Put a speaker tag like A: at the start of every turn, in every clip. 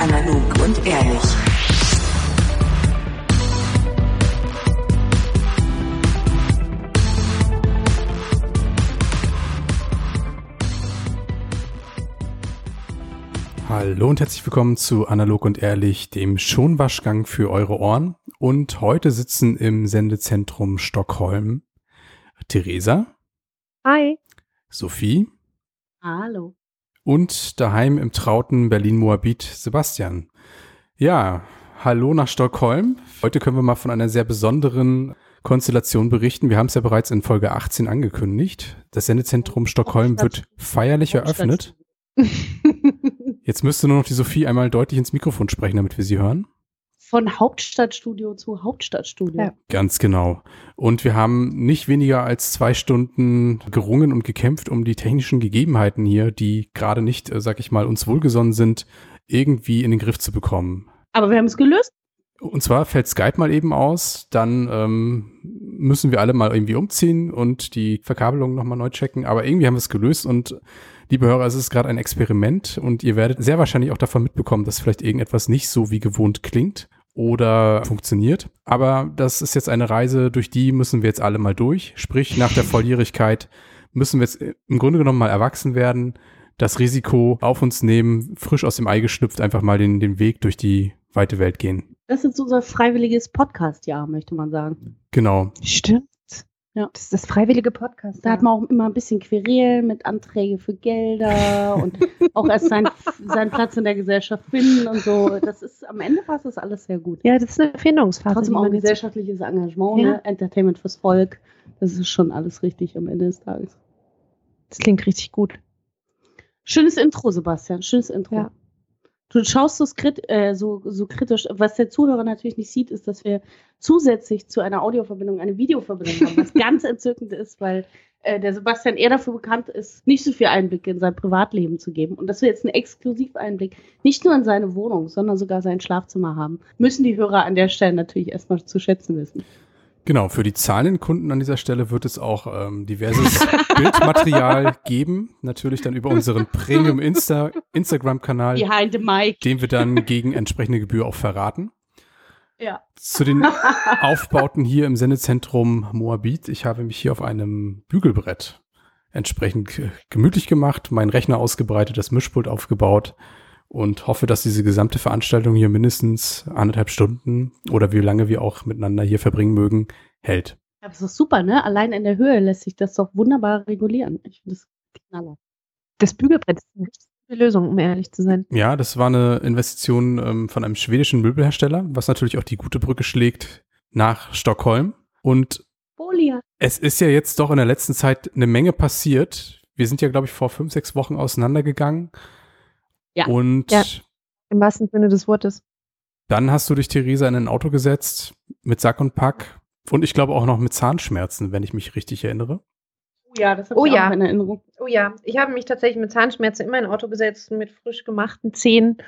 A: Analog und ehrlich.
B: Hallo und herzlich willkommen zu Analog und Ehrlich, dem Schonwaschgang für eure Ohren. Und heute sitzen im Sendezentrum Stockholm Theresa,
C: Hi.
B: Sophie
C: Hallo.
B: und daheim im trauten Berlin-Moabit Sebastian. Ja, hallo nach Stockholm. Heute können wir mal von einer sehr besonderen Konstellation berichten. Wir haben es ja bereits in Folge 18 angekündigt. Das Sendezentrum Stockholm wird feierlich eröffnet. Jetzt müsste nur noch die Sophie einmal deutlich ins Mikrofon sprechen, damit wir sie hören.
C: Von Hauptstadtstudio zu Hauptstadtstudio.
D: Ja.
B: Ganz genau. Und wir haben nicht weniger als zwei Stunden gerungen und gekämpft, um die technischen Gegebenheiten hier, die gerade nicht, äh, sag ich mal, uns wohlgesonnen sind, irgendwie in den Griff zu bekommen.
C: Aber wir haben es gelöst.
B: Und zwar fällt Skype mal eben aus, dann ähm, müssen wir alle mal irgendwie umziehen und die Verkabelung nochmal neu checken. Aber irgendwie haben wir es gelöst und liebe Hörer, es ist gerade ein Experiment und ihr werdet sehr wahrscheinlich auch davon mitbekommen, dass vielleicht irgendetwas nicht so wie gewohnt klingt oder funktioniert. Aber das ist jetzt eine Reise, durch die müssen wir jetzt alle mal durch. Sprich, nach der Volljährigkeit müssen wir jetzt im Grunde genommen mal erwachsen werden, das Risiko auf uns nehmen, frisch aus dem Ei geschlüpft, einfach mal den, den Weg durch die weite Welt gehen.
C: Das ist unser freiwilliges Podcast-Jahr, möchte man sagen.
B: Genau.
D: Stimmt.
C: Ja.
D: Das ist das freiwillige Podcast.
C: Da hat man auch immer ein bisschen Querelen mit Anträge für Gelder und auch erst sein, seinen Platz in der Gesellschaft finden und so. Das ist am Ende passt das alles sehr gut.
D: Ja, das ist eine Erfindungsphase.
C: Trotzdem auch ein gesellschaftliches Engagement,
D: Ja.
C: ne? Entertainment fürs Volk. Das ist schon alles richtig am Ende des Tages.
D: Das klingt richtig gut.
C: Schönes Intro, Sebastian. Schönes Intro.
D: Ja.
C: Du schaust so, äh, so, so kritisch. Was der Zuhörer natürlich nicht sieht, ist, dass wir zusätzlich zu einer Audioverbindung eine Videoverbindung haben, was ganz entzückend ist, weil äh, der Sebastian eher dafür bekannt ist, nicht so viel Einblick in sein Privatleben zu geben. Und dass wir jetzt einen Exklusiveinblick nicht nur in seine Wohnung, sondern sogar sein Schlafzimmer haben, müssen die Hörer an der Stelle natürlich erstmal zu schätzen wissen.
B: Genau, für die zahlenden Kunden an dieser Stelle wird es auch ähm, diverses Bildmaterial geben. Natürlich dann über unseren Premium Insta Instagram-Kanal,
C: Behind the mic.
B: den wir dann gegen entsprechende Gebühr auch verraten.
C: Ja.
B: Zu den Aufbauten hier im Sendezentrum Moabit. Ich habe mich hier auf einem Bügelbrett entsprechend ge- gemütlich gemacht, meinen Rechner ausgebreitet, das Mischpult aufgebaut und hoffe, dass diese gesamte Veranstaltung hier mindestens anderthalb Stunden oder wie lange wir auch miteinander hier verbringen mögen, hält.
C: Aber das ist super, ne? Allein in der Höhe lässt sich das doch wunderbar regulieren. Ich finde das knaller.
D: Das Bügelbrett ist eine gute Lösung, um ehrlich zu sein.
B: Ja, das war eine Investition ähm, von einem schwedischen Möbelhersteller, was natürlich auch die gute Brücke schlägt nach Stockholm. Und
C: Folie.
B: es ist ja jetzt doch in der letzten Zeit eine Menge passiert. Wir sind ja, glaube ich, vor fünf, sechs Wochen auseinandergegangen.
C: Ja.
B: Und
D: Ja. Im wahrsten Sinne des Wortes.
B: dann hast du dich, Theresa, in ein Auto gesetzt mit Sack und Pack. Und ich glaube auch noch mit Zahnschmerzen, wenn ich mich richtig erinnere.
C: Oh ja, das habe
D: Oh
C: ich
D: ja.
C: auch in Erinnerung.
D: Oh ja, ich habe mich tatsächlich mit Zahnschmerzen in mein Auto gesetzt, mit frisch gemachten Zähnen,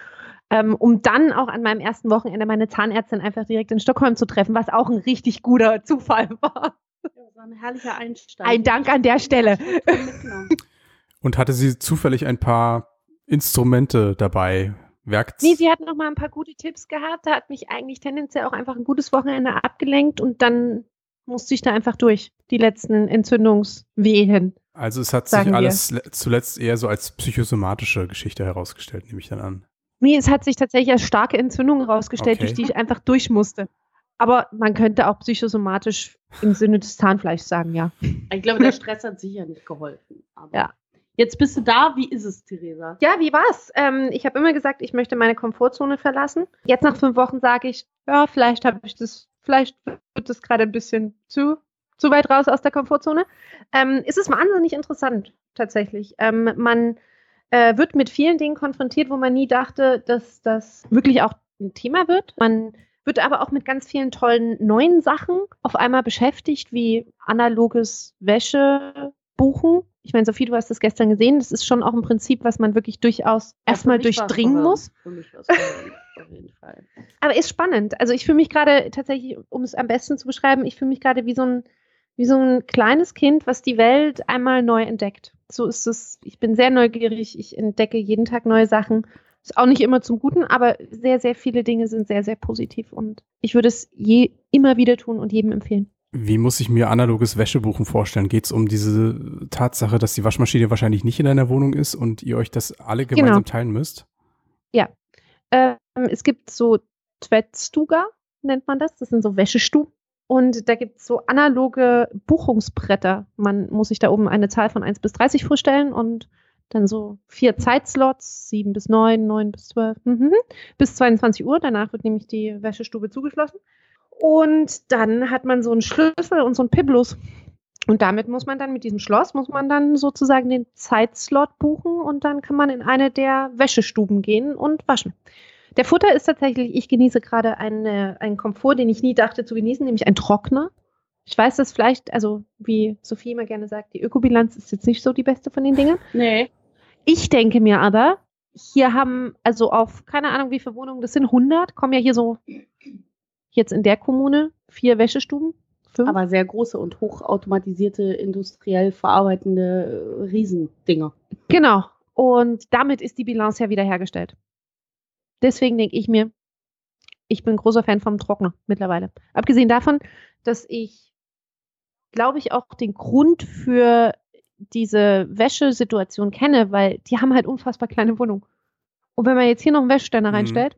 D: ähm, um dann auch an meinem ersten Wochenende meine Zahnärztin einfach direkt in Stockholm zu treffen, was auch ein richtig guter Zufall war.
C: Das war ein herrlicher Einstein.
D: Ein Dank an der Stelle.
B: Und hatte sie zufällig ein paar Instrumente dabei? Werkt
D: Nee, sie hat noch mal ein paar gute Tipps gehabt. Da hat mich eigentlich tendenziell auch einfach ein gutes Wochenende abgelenkt und dann musste ich da einfach durch. Die letzten Entzündungswehen.
B: Also es hat sich
D: wir.
B: alles le- zuletzt eher so als psychosomatische Geschichte herausgestellt, nehme ich dann an.
D: Nee, es hat sich tatsächlich als starke Entzündung herausgestellt,
B: Okay.
D: durch die ich einfach durch musste. Aber man könnte auch psychosomatisch im Sinne des Zahnfleischs sagen, ja.
C: Ich glaube, der Stress hat sicher nicht geholfen. Aber
D: Ja.
C: Jetzt bist du da. Wie ist es, Theresa?
D: Ja, wie war's? Ähm, ich habe immer gesagt, ich möchte meine Komfortzone verlassen. Jetzt nach fünf Wochen sage ich, ja, vielleicht habe ich das, vielleicht wird das gerade ein bisschen zu, zu weit raus aus der Komfortzone. Ähm, es ist wahnsinnig interessant, tatsächlich. Ähm, man äh, wird mit vielen Dingen konfrontiert, wo man nie dachte, dass das wirklich auch ein Thema wird. Man wird aber auch mit ganz vielen tollen neuen Sachen auf einmal beschäftigt, wie analoges Wäsche buchen Ich meine, Sophie, du hast das gestern gesehen. Das ist schon auch ein Prinzip, was man wirklich durchaus erstmal durchdringen muss. Für mich was auf jeden Fall. Aber ist spannend. Also ich fühle mich gerade tatsächlich, um es am besten zu beschreiben, ich fühle mich gerade wie so ein wie so ein kleines Kind, was die Welt einmal neu entdeckt. So ist es. Ich bin sehr neugierig. Ich entdecke jeden Tag neue Sachen. Ist auch nicht immer zum Guten, aber sehr, sehr viele Dinge sind sehr, sehr positiv und ich würde es je immer wieder tun und jedem empfehlen.
B: Wie muss ich mir analoges Wäschebuchen vorstellen? Geht es um diese Tatsache, dass die Waschmaschine wahrscheinlich nicht in deiner Wohnung ist und ihr euch das alle genau. gemeinsam genau. teilen müsst?
D: Ja. Ähm, es gibt so Tvetstuga, nennt man das. Das sind so Wäschestuben. Und da gibt es so analoge Buchungsbretter. Man muss sich da oben eine Zahl von 1 bis 30 vorstellen und dann so vier Zeitslots, 7 bis 9, 9 bis 12, mhm, bis 22 Uhr. Danach wird nämlich die Wäschestube zugeschlossen. Und dann hat man so einen Schlüssel und so einen Piblus. Und damit muss man dann, mit diesem Schloss, muss man dann sozusagen den Zeitslot buchen und dann kann man in eine der Wäschestuben gehen und waschen. Der Futter ist tatsächlich, ich genieße gerade eine, einen Komfort, den ich nie dachte zu genießen, nämlich ein Trockner. Ich weiß, dass vielleicht, also wie Sophie immer gerne sagt, die Ökobilanz ist jetzt nicht so die beste von den Dingen.
C: Nee.
D: Ich denke mir aber, hier haben, also auf, keine Ahnung, wie viele Wohnungen, das sind 100, kommen ja hier so, jetzt in der Kommune, vier Wäschestuben.
C: Fünf. Aber sehr große und hochautomatisierte, industriell verarbeitende äh, Riesendinger.
D: Genau. Und damit ist die Bilanz ja wiederhergestellt. Deswegen denke ich mir, ich bin großer Fan vom Trockner mittlerweile. Abgesehen davon, dass ich, glaube ich, auch den Grund für diese Wäschesituation kenne, weil die haben halt unfassbar kleine Wohnungen. Und wenn man jetzt hier noch einen Wäscheständer mhm. reinstellt,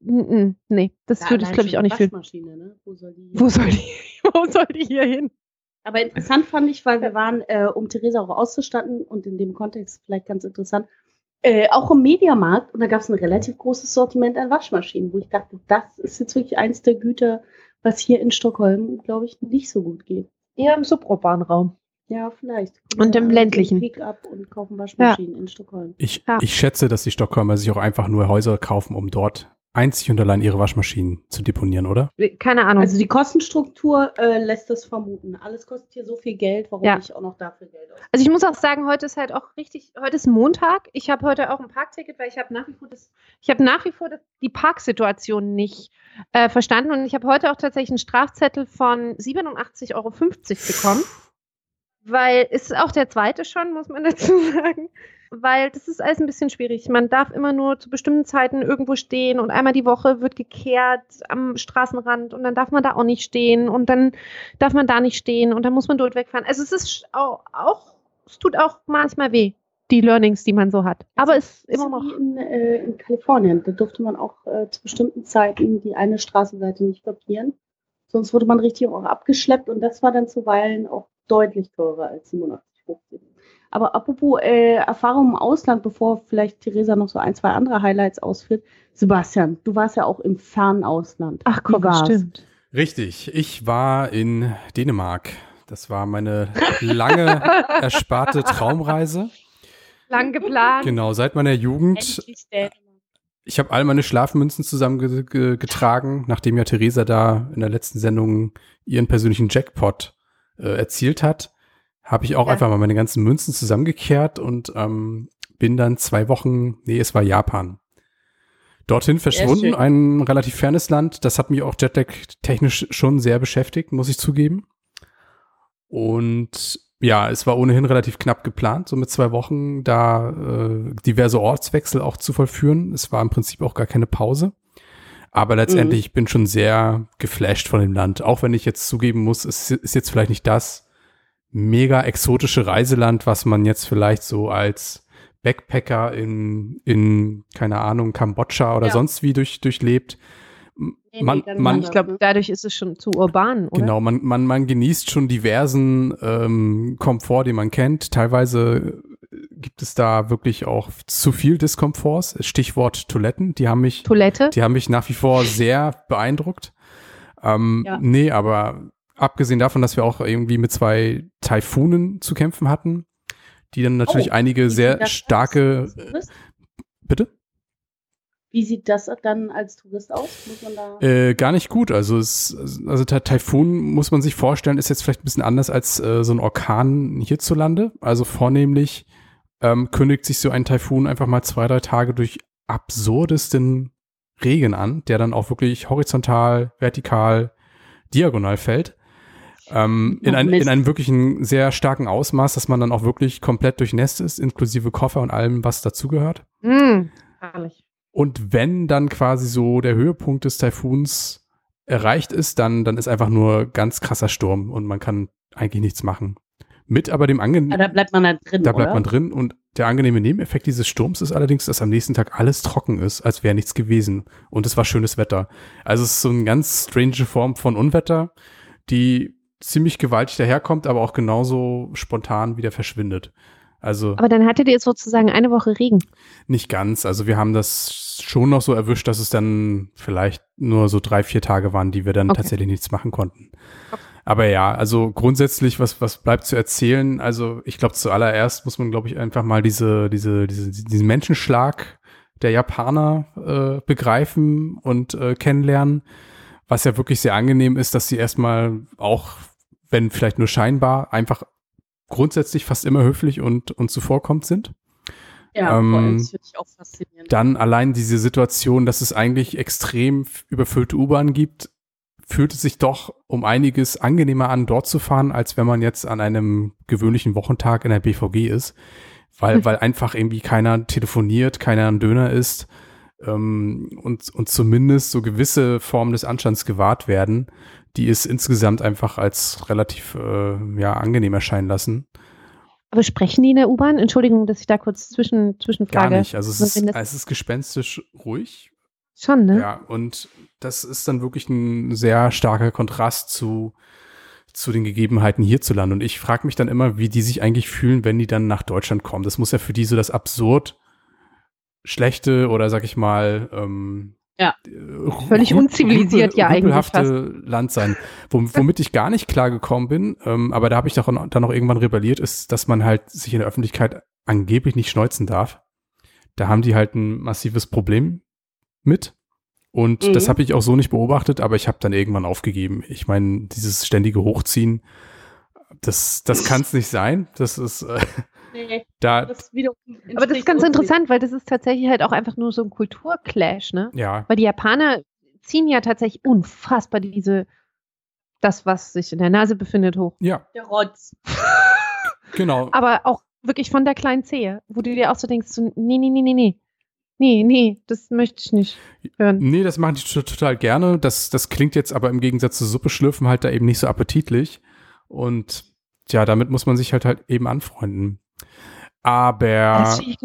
D: nee, das ja, würde ich, glaube ich, auch nicht fühlen. Ne? Wo soll die, wo soll die, wo soll die hier hin?
C: Aber interessant fand ich, weil wir waren, äh, um Theresa auch auszustatten und in dem Kontext vielleicht ganz interessant, äh, auch im Mediamarkt und da gab es ein relativ großes Sortiment an Waschmaschinen, wo ich dachte, das ist jetzt wirklich eins der Güter, was hier in Stockholm, glaube ich, nicht so gut geht.
D: Eher im suburbanen Raum.
C: Ja, vielleicht.
D: Und im ländlichen.
C: Pick-up und kaufen Waschmaschinen ja. in Stockholm.
B: Ich, ja. ich schätze, dass die Stockholmer sich auch einfach nur Häuser kaufen, um dort einzig und allein ihre Waschmaschinen zu deponieren, oder?
C: Keine Ahnung. Also die Kostenstruktur äh, lässt das vermuten. Alles kostet hier so viel Geld, warum ja. ich auch noch dafür Geld
D: aus. Also ich muss auch sagen, heute ist halt auch richtig, heute ist Montag. Ich habe heute auch ein Parkticket, weil ich habe nach wie vor das, ich habe nach wie vor das, die Parksituation nicht äh, verstanden und ich habe heute auch tatsächlich einen Strafzettel von 87,50 Euro bekommen. weil es ist auch der zweite schon, muss man dazu sagen weil das ist alles ein bisschen schwierig. Man darf immer nur zu bestimmten Zeiten irgendwo stehen und einmal die Woche wird gekehrt am Straßenrand und dann darf man da auch nicht stehen und dann darf man da nicht stehen und dann muss man dort wegfahren. Also es ist auch, auch es tut auch manchmal weh, die Learnings, die man so hat. Aber es ist immer noch.
C: Wie in, äh, in Kalifornien, da durfte man auch äh, zu bestimmten Zeiten die eine Straßenseite nicht blockieren. Sonst wurde man richtig auch abgeschleppt und das war dann zuweilen auch deutlich teurer als 87,50. Aber apropos äh, Erfahrung im Ausland, bevor vielleicht Theresa noch so ein, zwei andere Highlights ausführt. Sebastian, du warst ja auch im fernen Ausland.
D: Ach komm, stimmt.
B: Richtig, ich war in Dänemark. Das war meine lange ersparte Traumreise.
D: Lang geplant.
B: Genau, seit meiner Jugend. Ich habe all meine Schlafmünzen zusammengetragen, nachdem ja Theresa da in der letzten Sendung ihren persönlichen Jackpot äh, erzielt hat habe ich auch ja. einfach mal meine ganzen Münzen zusammengekehrt und ähm, bin dann zwei Wochen, nee, es war Japan. Dorthin verschwunden, ein relativ fernes Land. Das hat mich auch Jetlag-technisch schon sehr beschäftigt, muss ich zugeben. Und ja, es war ohnehin relativ knapp geplant, so mit zwei Wochen da äh, diverse Ortswechsel auch zu vollführen. Es war im Prinzip auch gar keine Pause. Aber letztendlich, mhm. ich bin schon sehr geflasht von dem Land. Auch wenn ich jetzt zugeben muss, es ist jetzt vielleicht nicht das, mega exotische Reiseland, was man jetzt vielleicht so als Backpacker in, in keine Ahnung, Kambodscha oder ja. sonst wie durch, durchlebt.
D: Man, nee, man, ich glaube, dadurch ist es schon zu urban,
B: oder? Genau, man, man, man genießt schon diversen ähm, Komfort, den man kennt. Teilweise gibt es da wirklich auch zu viel Diskomforts. Stichwort Toiletten, die haben mich,
D: Toilette?
B: die haben mich nach wie vor sehr beeindruckt. Ähm, ja. Nee, aber abgesehen davon, dass wir auch irgendwie mit zwei Taifunen zu kämpfen hatten, die dann natürlich oh, einige sehr starke. Bitte?
C: Wie sieht das dann als Tourist aus? Muss man da
B: Äh, gar nicht gut. Also es, also Ta- Taifun muss man sich vorstellen, ist jetzt vielleicht ein bisschen anders als äh, so ein Orkan hierzulande. Also vornehmlich ähm, kündigt sich so ein Taifun einfach mal zwei, drei Tage durch absurdesten Regen an, der dann auch wirklich horizontal, vertikal, diagonal fällt. Ähm, in, ein, in einem wirklichen sehr starken Ausmaß, dass man dann auch wirklich komplett durchnässt ist, inklusive Koffer und allem, was dazugehört.
D: Mm, herrlich.
B: Und wenn dann quasi so der Höhepunkt des Taifuns erreicht ist, dann, dann ist einfach nur ganz krasser Sturm und man kann eigentlich nichts machen. Mit aber dem
C: Ah,
B: angenehmen,
C: da bleibt man da drin,
B: da bleibt
C: oder?
B: man drin und der angenehme Nebeneffekt dieses Sturms ist allerdings, dass am nächsten Tag alles trocken ist, als wäre nichts gewesen. Und es war schönes Wetter. Also es ist so eine ganz strange Form von Unwetter, die ziemlich gewaltig daherkommt, aber auch genauso spontan wieder verschwindet. Also
D: Aber dann hattet ihr sozusagen eine Woche Regen.
B: nicht ganz. Also wir haben das schon noch so erwischt, dass es dann vielleicht nur so drei, vier Tage waren, die wir dann
D: Okay.
B: tatsächlich nichts machen konnten. Aber ja, also grundsätzlich, was, was bleibt zu erzählen? Also ich glaube, zuallererst muss man, glaube ich, einfach mal diese, diese, diese, diesen Menschenschlag der Japaner äh, begreifen und äh, kennenlernen. Was ja wirklich sehr angenehm ist, dass sie erstmal auch, wenn vielleicht nur scheinbar, einfach grundsätzlich fast immer höflich und, und zuvorkommt sind.
C: Ja,
B: Ähm,
C: das finde ich auch faszinierend.
B: Dann allein diese Situation, dass es eigentlich extrem überfüllte U-Bahn gibt, fühlt es sich doch um einiges angenehmer an, dort zu fahren, als wenn man jetzt an einem gewöhnlichen Wochentag in der BVG ist. Weil, weil einfach irgendwie keiner telefoniert, keiner ein Döner ist ähm, und, und zumindest so gewisse Formen des Anstands gewahrt werden, die es insgesamt einfach als relativ äh, ja, angenehm erscheinen lassen.
D: Aber sprechen die in der U-Bahn? Entschuldigung, dass ich da kurz zwischen,
B: Gar
D: zwischenfrage.
B: nicht. Also es ist, es ist gespenstisch ruhig,
D: Schon, ne?
B: Ja, und das ist dann wirklich ein sehr starker Kontrast zu, zu den Gegebenheiten hierzulande. Und ich frage mich dann immer, wie die sich eigentlich fühlen, wenn die dann nach Deutschland kommen. Das muss ja für die so das absurd schlechte oder sag ich mal ähm,
C: Ja.
B: äh,
D: Völlig unzivilisiert ja eigentlich
B: rüpelhafte Land sein. Wom- womit ich gar nicht klar gekommen bin, ähm, aber da habe ich doch dann auch irgendwann rebelliert, ist, dass man halt sich in der Öffentlichkeit angeblich nicht schneuzen darf. Da haben die halt ein massives Problem mit. Und
C: Mhm.
B: das habe ich auch so nicht beobachtet, aber ich habe dann irgendwann aufgegeben. Ich meine, dieses ständige Hochziehen, das, das kann es nicht sein. Das ist äh,
C: Nee,
B: da,
C: das
D: Aber das ist ganz interessant, weil das ist tatsächlich halt auch einfach nur so ein Kulturclash, ne?
B: ja,
D: Weil die Japaner ziehen ja tatsächlich unfassbar diese, das, was sich in der Nase befindet, hoch.
B: ja,
C: Der Rotz.
B: genau.
D: Aber auch wirklich von der kleinen Zehe, wo du dir auch so denkst, so, nee, nee, nee, nee, nee. Nee, nee, das möchte ich nicht hören.
B: Nee, das machen die to- total gerne. Das, das klingt jetzt aber im Gegensatz zu Suppe schlürfen halt da eben nicht so appetitlich. Und ja, damit muss man sich halt halt eben anfreunden. Aber.
D: Ne?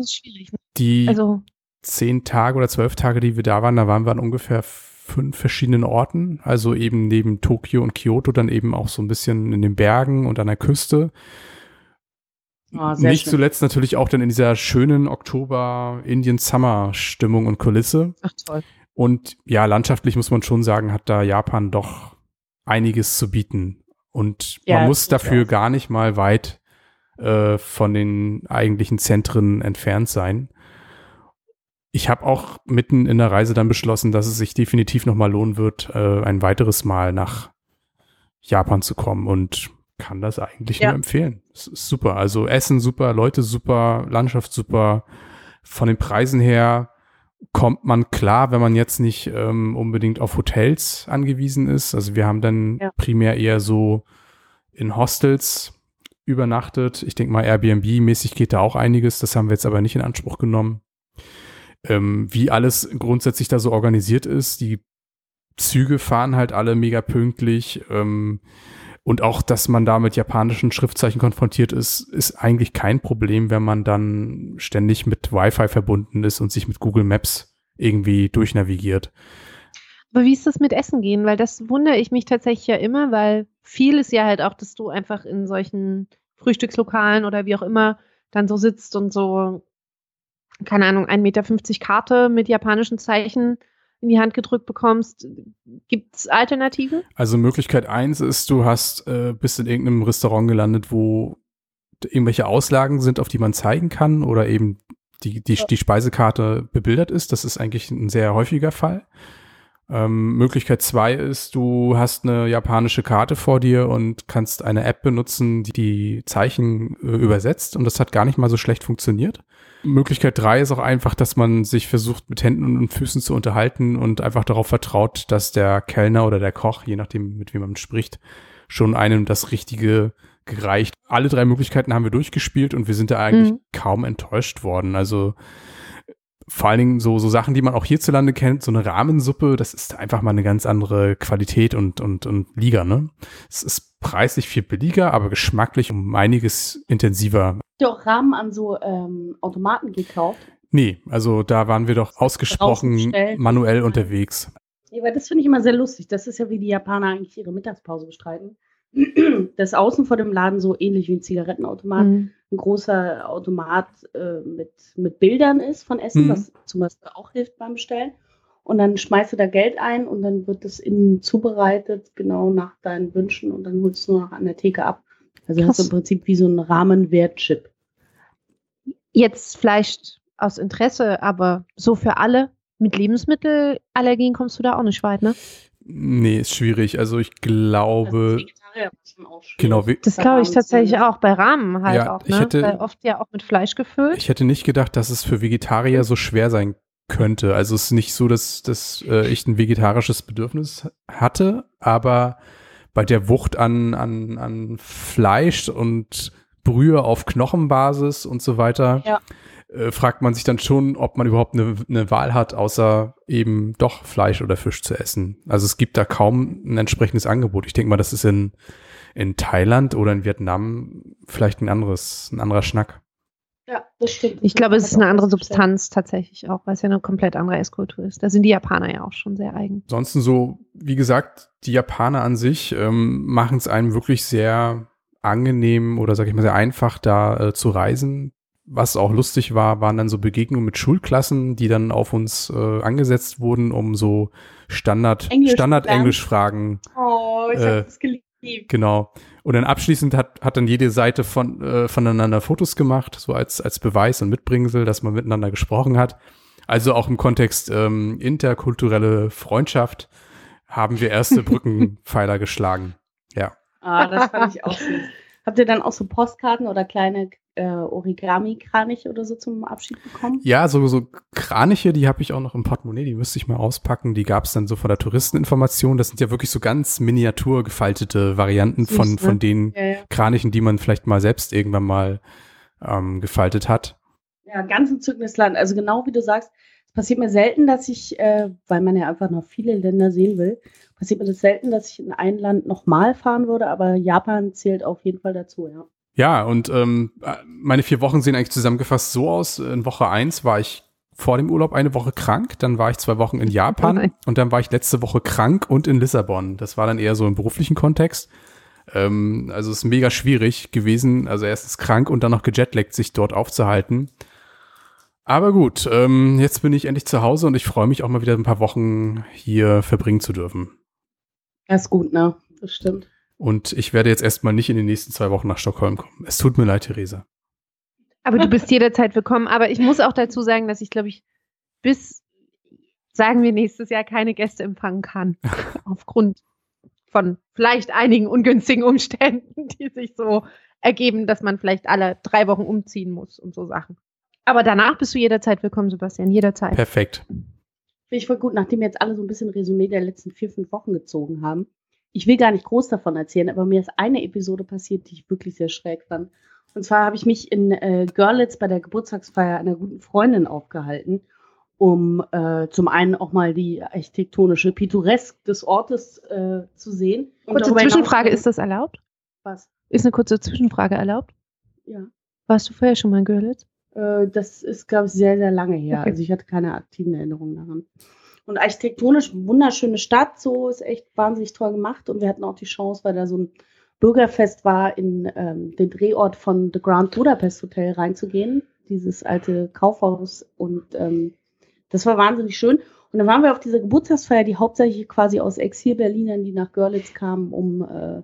B: die
D: Also,
B: zehn Tage oder zwölf Tage, die wir da waren, da waren wir an ungefähr fünf verschiedenen Orten. Also eben neben Tokio und Kyoto dann eben auch so ein bisschen in den Bergen und an der Küste.
C: Oh,
B: Nicht
C: schön.
B: zuletzt natürlich auch dann in dieser schönen Oktober-Indian-Summer-Stimmung und Kulisse.
D: ach toll.
B: Und ja, landschaftlich muss man schon sagen, hat da Japan doch einiges zu bieten. Und
C: Ja,
B: man muss dafür
C: auch.
B: gar nicht mal weit äh, von den eigentlichen Zentren entfernt sein. Ich habe auch mitten in der Reise dann beschlossen, dass es sich definitiv nochmal lohnen wird, äh, ein weiteres Mal nach Japan zu kommen und kann das eigentlich
C: Ja.
B: nur empfehlen. Es ist super. Also Essen super, Leute super, Landschaft super. Von den Preisen her kommt man klar, wenn man jetzt nicht ähm, unbedingt auf Hotels angewiesen ist. Also wir haben dann
C: Ja.
B: primär eher so in Hostels übernachtet. Ich denke mal, Airbnb-mäßig geht da auch einiges. Das haben wir jetzt aber nicht in Anspruch genommen. Ähm, wie alles grundsätzlich da so organisiert ist. Die Züge fahren halt alle mega pünktlich. Ähm, und auch, dass man da mit japanischen Schriftzeichen konfrontiert ist, ist eigentlich kein Problem, wenn man dann ständig mit Wi-Fi verbunden ist und sich mit Google Maps irgendwie durchnavigiert.
D: Aber wie ist das mit Essen gehen? Weil das wundere ich mich tatsächlich ja immer, weil viel ist ja halt auch, dass du einfach in solchen Frühstückslokalen oder wie auch immer dann so sitzt und so, keine Ahnung, 1,50 Meter Karte mit japanischen Zeichen in die Hand gedrückt bekommst. Gibt es Alternativen?
B: Also Möglichkeit eins ist, du hast, äh, bist in irgendeinem Restaurant gelandet, wo irgendwelche Auslagen sind, auf die man zeigen kann oder eben die, die, die Speisekarte bebildert ist. Das ist eigentlich ein sehr häufiger Fall. Ähm, Möglichkeit zwei ist, du hast eine japanische Karte vor dir und kannst eine App benutzen, die die Zeichen äh, übersetzt und das hat gar nicht mal so schlecht funktioniert. Möglichkeit drei ist auch einfach, dass man sich versucht, mit Händen und Füßen zu unterhalten und einfach darauf vertraut, dass der Kellner oder der Koch, je nachdem, mit wem man spricht, schon einem das Richtige gereicht. Alle drei Möglichkeiten haben wir durchgespielt und wir sind da eigentlich mhm. kaum enttäuscht worden. Also vor allen Dingen so, so Sachen, die man auch hierzulande kennt, so eine Rahmensuppe, das ist einfach mal eine ganz andere Qualität und, und, und Liga, ne? Es ist preislich viel billiger, aber geschmacklich um einiges intensiver.
C: Habt ihr auch Rahmen an so ähm, Automaten gekauft?
B: Nee, also da waren wir doch ausgesprochen manuell unterwegs.
C: Ja, aber das finde ich immer sehr lustig. Das ist ja, wie die Japaner eigentlich ihre Mittagspause bestreiten. Das außen vor dem Laden so ähnlich wie ein Zigarettenautomat. Mhm ein großer Automat äh, mit, mit Bildern ist von Essen, mhm. was zum Beispiel auch hilft beim Bestellen. Und dann schmeißt du da Geld ein und dann wird es innen zubereitet, genau nach deinen Wünschen und dann holst du nur noch an der Theke ab. Also Krass. hast du im Prinzip wie so ein Rahmenwertchip.
D: Jetzt vielleicht aus Interesse, aber so für alle mit Lebensmittelallergien kommst du da auch nicht weit, ne?
B: Nee, ist schwierig. Also ich glaube. Also Genau,
D: das glaube ich tatsächlich auch bei Rahmen halt ja, auch, ne? Hätte, Weil oft ja auch mit Fleisch gefüllt.
B: Ich hätte nicht gedacht, dass es für Vegetarier so schwer sein könnte. Also es ist nicht so, dass, dass äh, ich ein vegetarisches Bedürfnis hatte, aber bei der Wucht an, an, an Fleisch und Brühe auf Knochenbasis und so weiter, ja. Äh, fragt man sich dann schon, ob man überhaupt eine, eine Wahl hat, außer eben doch Fleisch oder Fisch zu essen. Also es gibt da kaum ein entsprechendes Angebot. Ich denke mal, das ist in, in Thailand oder in Vietnam vielleicht ein anderes, ein anderer Schnack.
C: Ja, das stimmt.
D: Ich glaube, es ist eine andere Substanz tatsächlich auch, weil es ja eine komplett andere Esskultur ist. Da sind die Japaner ja auch schon sehr eigen.
B: Ansonsten so, wie gesagt, die Japaner an sich ähm, machen es einem wirklich sehr angenehm oder sag ich mal sehr einfach da äh, zu reisen. Was auch lustig war, waren dann so Begegnungen mit Schulklassen, die dann auf uns äh, angesetzt wurden, um so Standard Englisch Standard Englisch Fragen.
C: Oh, ich äh, habe geliebt.
B: Genau. Und dann abschließend hat, hat dann jede Seite von, äh, voneinander Fotos gemacht, so als, als Beweis und Mitbringsel, dass man miteinander gesprochen hat. Also auch im Kontext ähm, interkulturelle Freundschaft haben wir erste Brückenpfeiler geschlagen. Ja.
C: Ah, das fand ich auch süß. Habt ihr dann auch so Postkarten oder kleine äh, Origami-Kraniche oder so zum Abschied bekommen?
B: Ja, so, so Kraniche, die habe ich auch noch im Portemonnaie, die müsste ich mal auspacken. Die gab es dann so von der Touristeninformation. Das sind ja wirklich so ganz miniatur gefaltete Varianten Süß, von, ne? von den ja, ja. Kranichen, die man vielleicht mal selbst irgendwann mal ähm, gefaltet hat.
C: Ja, ganz entzückendes Land. Also genau wie du sagst, es passiert mir selten, dass ich, äh, weil man ja einfach noch viele Länder sehen will, passiert mir das selten, dass ich in ein Land nochmal fahren würde, aber Japan zählt auf jeden Fall dazu, ja.
B: Ja, und ähm, meine vier Wochen sehen eigentlich zusammengefasst so aus. In Woche eins war ich vor dem Urlaub eine Woche krank, dann war ich zwei Wochen in Japan oh und dann war ich letzte Woche krank und in Lissabon. Das war dann eher so im beruflichen Kontext. Ähm, also es ist mega schwierig gewesen, also erstens krank und dann noch gejetlaggt, sich dort aufzuhalten. Aber gut, ähm, jetzt bin ich endlich zu Hause und ich freue mich auch mal wieder ein paar Wochen hier verbringen zu dürfen.
C: Das ist gut, ne? Das stimmt.
B: Und ich werde jetzt erstmal nicht in den nächsten zwei Wochen nach Stockholm kommen. Es tut mir leid, Theresa.
D: Aber du bist jederzeit willkommen. Aber ich muss auch dazu sagen, dass ich, glaube ich, bis, sagen wir nächstes Jahr, keine Gäste empfangen kann. Aufgrund von vielleicht einigen ungünstigen Umständen, die sich so ergeben, dass man vielleicht alle drei Wochen umziehen muss und so Sachen. Aber danach bist du jederzeit willkommen, Sebastian, jederzeit.
B: Perfekt.
C: Finde ich voll gut, nachdem wir jetzt alle so ein bisschen Resümee der letzten vier, fünf Wochen gezogen haben. Ich will gar nicht groß davon erzählen, aber mir ist eine Episode passiert, die ich wirklich sehr schräg fand. Und zwar habe ich mich in äh, Görlitz bei der Geburtstagsfeier einer guten Freundin aufgehalten, um äh, zum einen auch mal die architektonische Pittoresk des Ortes äh, zu sehen.
D: kurze Zwischenfrage, ist das erlaubt?
C: Was?
D: Ist eine kurze Zwischenfrage erlaubt?
C: Ja.
D: Warst du vorher schon mal in Görlitz?
C: Äh, das ist, glaube ich, sehr, sehr lange her. Okay. Also ich hatte keine aktiven Erinnerungen daran. Und architektonisch wunderschöne Stadt, so ist echt wahnsinnig toll gemacht. Und wir hatten auch die Chance, weil da so ein Bürgerfest war, in ähm, den Drehort von The Grand Budapest Hotel reinzugehen, dieses alte Kaufhaus. Und ähm, das war wahnsinnig schön. Und dann waren wir auf dieser Geburtstagsfeier, die hauptsächlich quasi aus Exil-Berlinern, die nach Görlitz kamen, um äh,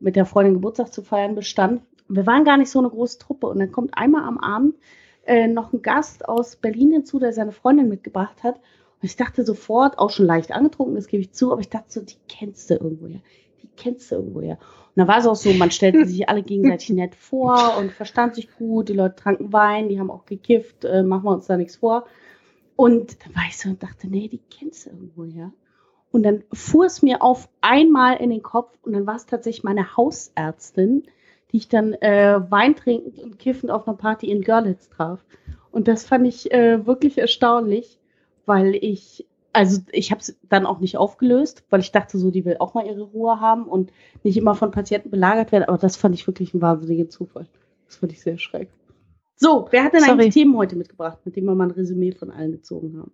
C: mit der Freundin Geburtstag zu feiern, bestand wir waren gar nicht so eine große Truppe. Und dann kommt einmal am Abend äh, noch einen Gast aus Berlin hinzu, der seine Freundin mitgebracht hat. Und ich dachte sofort, auch schon leicht angetrunken, das gebe ich zu, aber ich dachte so, die kennst du irgendwoher. Die kennst du irgendwoher. Und dann war es auch so, man stellte sich alle gegenseitig nett vor und verstand sich gut. Die Leute tranken Wein, die haben auch gekifft, äh, machen wir uns da nichts vor. Und dann war ich so und dachte, nee, die kennst du irgendwoher. Und dann fuhr es mir auf einmal in den Kopf und dann war es tatsächlich meine Hausärztin, die ich dann äh, Wein trinkend und kiffend auf einer Party in Görlitz traf. Und das fand ich äh, wirklich erstaunlich, weil ich, also ich habe es dann auch nicht aufgelöst, weil ich dachte so, die will auch mal ihre Ruhe haben und nicht immer von Patienten belagert werden. Aber das fand ich wirklich ein wahnsinniger Zufall. Das fand ich sehr schräg. So, wer hat denn
D: Sorry.
C: eigentlich Themen heute mitgebracht, mit denen wir mal ein Resümee von allen gezogen haben?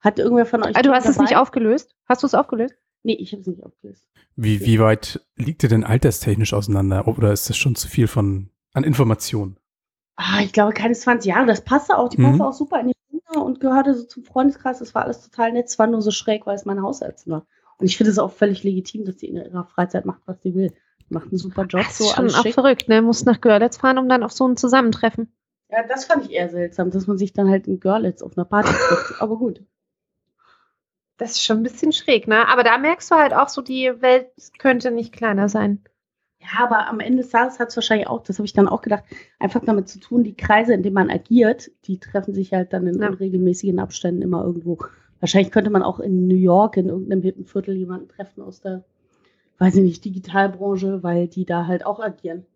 C: Hat irgendwer von euch
D: Ah, du hast es
C: dabei?
D: nicht aufgelöst? Hast du es aufgelöst?
C: Nee, ich habe es nicht aufgelöst.
B: Wie, wie weit liegt ihr denn alterstechnisch auseinander? Oder ist das schon zu viel von an Informationen?
C: Ah, ich glaube, keine 20 Jahre. Das passte auch. Die
B: Mhm.
C: passte auch super in die und gehörte so zum Freundeskreis. Das war alles total nett. Es war nur so schräg, weil es meine Hausärztin war. Und ich finde es auch völlig legitim, dass die in ihrer Freizeit macht, was sie will. Macht einen super Job.
D: Das
C: so
D: ist schon
C: alles
D: auch
C: schick.
D: verrückt, ne? Muss nach Görlitz fahren, um dann auf so ein Zusammentreffen.
C: Ja, das fand ich eher seltsam, dass man sich dann halt in Görlitz auf einer Party trifft. Aber gut.
D: Das ist schon ein bisschen schräg, ne? Aber da merkst du halt auch so, die Welt könnte nicht kleiner sein.
C: Ja, aber am Ende des Tages hat es wahrscheinlich auch, das habe ich dann auch gedacht, einfach damit zu tun, die Kreise, in denen man agiert, die treffen sich halt dann in
D: Ja.
C: unregelmäßigen Abständen immer irgendwo. Wahrscheinlich könnte man auch in New York in irgendeinem hippen Viertel jemanden treffen aus der, weiß ich nicht, Digitalbranche, weil die da halt auch agieren.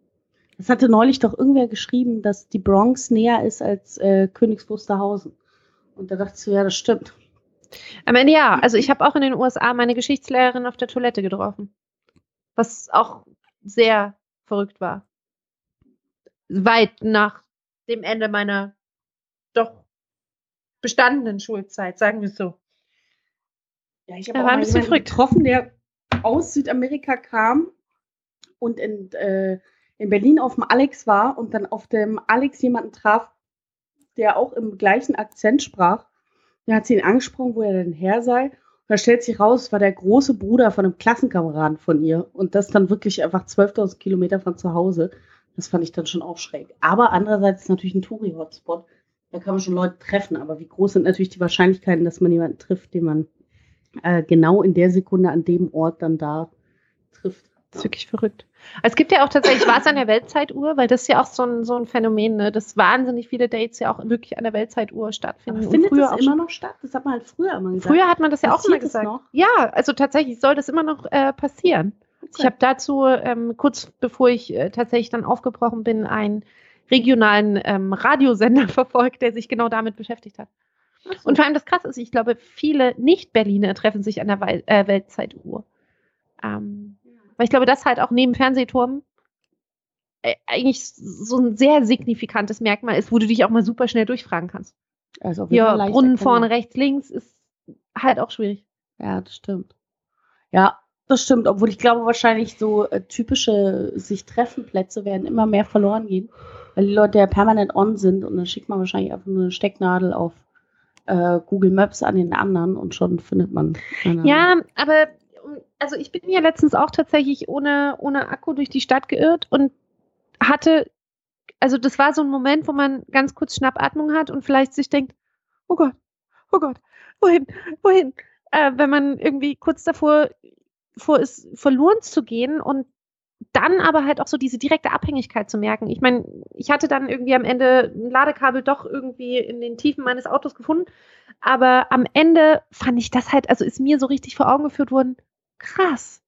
C: Das hatte neulich doch irgendwer geschrieben, dass die Bronx näher ist als äh, Königs Wusterhausen. Und da dachte ich so, ja, das stimmt.
D: Am Ende ja. Also ich habe auch in den USA meine Geschichtslehrerin auf der Toilette getroffen. Was auch sehr verrückt war. Weit nach dem Ende meiner doch bestandenen Schulzeit, sagen wir es so.
C: Ja, ich habe auch
D: ein
C: mal
D: bisschen verrückt.
C: getroffen, der aus Südamerika kam und in, äh, in Berlin auf dem Alex war und dann auf dem Alex jemanden traf, der auch im gleichen Akzent sprach. Da hat sie ihn angesprochen, wo er denn her sei. Da stellt sich raus, war der große Bruder von einem Klassenkameraden von ihr. Und das dann wirklich einfach 12.000 Kilometer von zu Hause. Das fand ich dann schon auch schräg. Aber andererseits ist natürlich ein Touri-Hotspot. Da kann man schon Leute treffen. Aber wie groß sind natürlich die Wahrscheinlichkeiten, dass man jemanden trifft, den man äh, genau in der Sekunde an dem Ort dann da trifft.
D: Das ist wirklich verrückt. Es gibt ja auch tatsächlich, war es an der Weltzeituhr, weil das ist ja auch so ein, so ein Phänomen, ne? dass wahnsinnig viele Dates ja auch wirklich an der Weltzeituhr stattfinden.
C: Aber findet
D: früher
C: das
D: auch
C: immer noch statt? Das hat man halt früher immer gesagt.
D: Früher hat man das ja auch
C: Passiert
D: immer
C: das
D: gesagt.
C: noch?
D: Ja, also tatsächlich soll das immer noch äh, passieren. Ich habe dazu, ähm, kurz bevor ich äh, tatsächlich dann aufgebrochen bin, einen regionalen ähm, Radiosender verfolgt, der sich genau damit beschäftigt hat.
C: So.
D: Und vor allem das Krasse ist, ich glaube, viele Nicht-Berliner treffen sich an der Wei äh, Weltzeituhr. Ähm, weil ich glaube, das halt auch neben Fernsehturm äh, eigentlich so ein sehr signifikantes Merkmal ist, wo du dich auch mal super schnell durchfragen kannst.
C: Also
D: Ja, Brunnen vorne, rechts, links ist halt auch schwierig.
C: Ja, das stimmt. Ja, das stimmt. Obwohl ich glaube, wahrscheinlich so äh, typische sich treffen Plätze werden immer mehr verloren gehen, weil die Leute ja permanent on sind und dann schickt man wahrscheinlich einfach nur eine Stecknadel auf äh, Google Maps an den anderen und schon findet man.
D: Ja, aber also ich bin ja letztens auch tatsächlich ohne, ohne Akku durch die Stadt geirrt und hatte, also das war so ein Moment, wo man ganz kurz Schnappatmung hat und vielleicht sich denkt, oh Gott, oh Gott, wohin, wohin? Äh, wenn man irgendwie kurz davor vor ist, verloren zu gehen und dann aber halt auch so diese direkte Abhängigkeit zu merken. Ich meine, ich hatte dann irgendwie am Ende ein Ladekabel doch irgendwie in den Tiefen meines Autos gefunden, aber am Ende fand ich das halt, also ist mir so richtig vor Augen geführt worden, krass.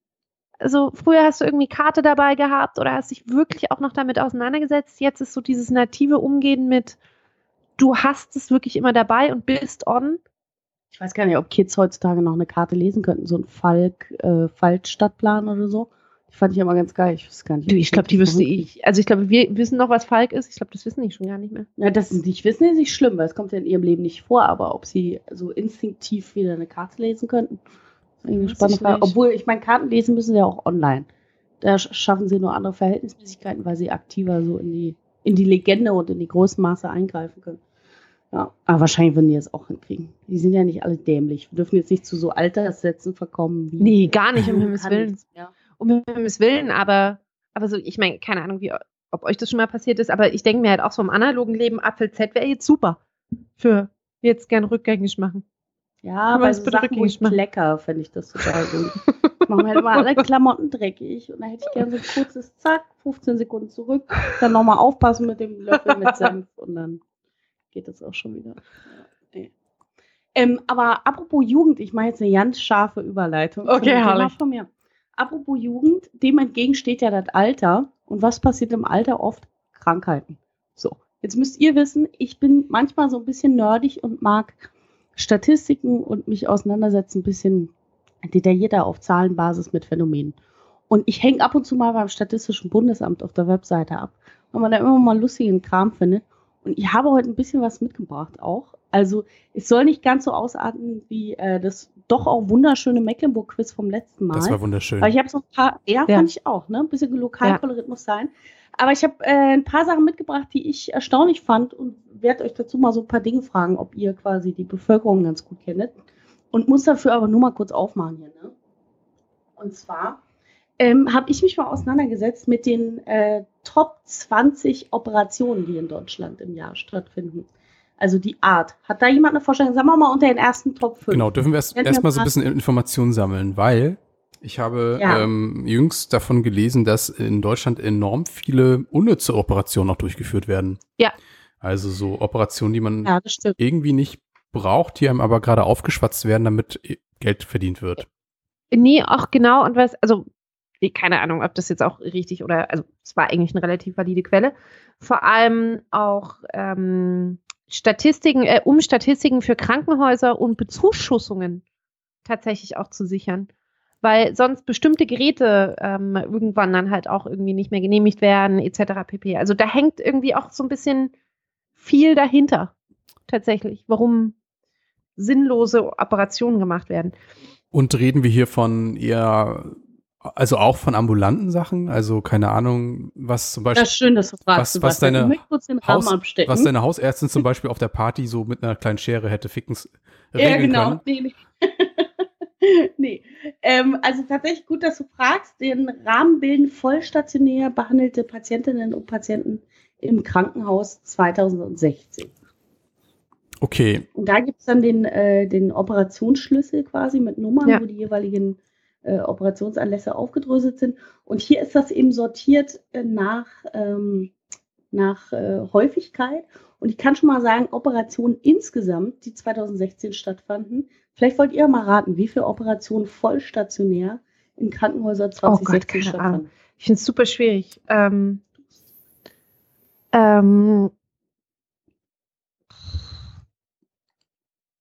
D: Also früher hast du irgendwie Karte dabei gehabt oder hast dich wirklich auch noch damit auseinandergesetzt. Jetzt ist so dieses native Umgehen mit, du hast es wirklich immer dabei und bist on.
C: Ich weiß gar nicht, ob Kids heutzutage noch eine Karte lesen könnten, so ein Falk, äh, Faltstadtplan oder so. Die fand ich immer ganz geil. Ich weiß gar nicht.
D: Du, ich glaube, die wüsste ich. Also ich glaube, wir wissen noch, was Falk ist. Ich glaube, das wissen die schon gar nicht mehr.
C: Ja, das ist nicht wissen, ist nicht schlimm, weil es kommt ja in ihrem Leben nicht vor, aber ob sie so instinktiv wieder eine Karte lesen könnten, eine spannende
D: ich
C: Frage. Obwohl, ich meine, Karten lesen müssen sie ja auch online. Da sch- schaffen sie nur andere Verhältnismäßigkeiten, weil sie aktiver so in die, in die Legende und in die großen Maße eingreifen können. Ja, aber wahrscheinlich würden die das auch hinkriegen. Die sind ja nicht alle dämlich. Wir dürfen jetzt nicht zu so Alterssätzen verkommen wie.
D: Nee, gar nicht, um Himmels Willen.
C: nichts.
D: Um Himmels Willen, aber, aber so, ich meine, keine Ahnung, wie ob euch das schon mal passiert ist, aber ich denke mir halt auch so im analogen Leben, Apfel Z wäre jetzt super für jetzt gern rückgängig machen.
C: Ja, bei so Sachen, wo ich lecker, finde ich das total gut. Machen halt immer alle Klamotten dreckig und dann hätte ich gerne so ein kurzes Zack, 15 Sekunden zurück, dann nochmal aufpassen mit dem Löffel mit Senf und dann geht das auch schon wieder. Ja, ähm, aber apropos Jugend, ich mache jetzt eine ganz scharfe Überleitung.
D: Okay, herrlich. Von mir.
C: Apropos Jugend, dem entgegen steht ja das Alter. Und was passiert im Alter oft? Krankheiten. So, jetzt müsst ihr wissen, ich bin manchmal so ein bisschen nerdig und mag Statistiken und mich auseinandersetzen ein bisschen detaillierter auf Zahlenbasis mit Phänomenen. Und ich hänge ab und zu mal beim Statistischen Bundesamt auf der Webseite ab, weil man da immer mal lustigen Kram findet. Und ich habe heute ein bisschen was mitgebracht auch. Also es soll nicht ganz so ausarten wie äh, das doch auch wunderschöne Mecklenburg-Quiz vom letzten Mal.
B: Das war wunderschön.
C: Weil ich habe so ein paar, ja, ja, fand ich auch, ne? Ein bisschen Lokalkolorit ja. muss sein. Aber ich habe äh, ein paar Sachen mitgebracht, die ich erstaunlich fand und werde euch dazu mal so ein paar Dinge fragen, ob ihr quasi die Bevölkerung ganz gut kennt. Und muss dafür aber nur mal kurz aufmachen hier. Ne? Und zwar ähm, habe ich mich mal auseinandergesetzt mit den äh, Top 20 Operationen, die in Deutschland im Jahr stattfinden. Also die Art. Hat da jemand eine Vorstellung? Sagen wir mal unter den ersten Top 5.
B: Genau, dürfen wir erst, erst mal so ein bisschen Informationen sammeln, weil ich habe ja. ähm, jüngst davon gelesen, dass in Deutschland enorm viele unnütze Operationen auch durchgeführt werden.
D: Ja.
B: Also so Operationen, die man ja, irgendwie nicht braucht, die einem aber gerade aufgeschwatzt werden, damit Geld verdient wird.
D: Nee, auch genau. Und was, also keine Ahnung, ob das jetzt auch richtig oder, also es war eigentlich eine relativ valide Quelle. Vor allem auch ähm, Statistiken, äh, um Statistiken für Krankenhäuser und Bezuschussungen tatsächlich auch zu sichern. Weil sonst bestimmte Geräte ähm, irgendwann dann halt auch irgendwie nicht mehr genehmigt werden, etc. pp. Also da hängt irgendwie auch so ein bisschen viel dahinter, tatsächlich, warum sinnlose Operationen gemacht werden.
B: Und reden wir hier von eher also auch von ambulanten Sachen, also keine Ahnung, was zum Beispiel.
C: Das ist schön, dass du fragst.
B: Was, was, deine, Haus, was deine Hausärztin zum Beispiel auf der Party so mit einer kleinen Schere hätte ficken
C: Ja, genau. Können. Nee, nee. nee. Ähm, also tatsächlich gut, dass du fragst. Den Rahmen bilden vollstationär behandelte Patientinnen und Patienten im Krankenhaus 2016.
B: Okay.
C: Und da gibt es dann den, äh, den Operationsschlüssel quasi mit Nummern, ja. wo die jeweiligen äh, Operationsanlässe aufgedröselt sind. Und hier ist das eben sortiert äh, nach, ähm, nach äh, Häufigkeit. Und ich kann schon mal sagen, Operationen insgesamt, die 2016 stattfanden, vielleicht wollt ihr mal raten, wie viele Operationen vollstationär in Krankenhäusern 2016 oh Gott, stattfanden.
D: Ich finde es super schwierig. Ähm, ähm,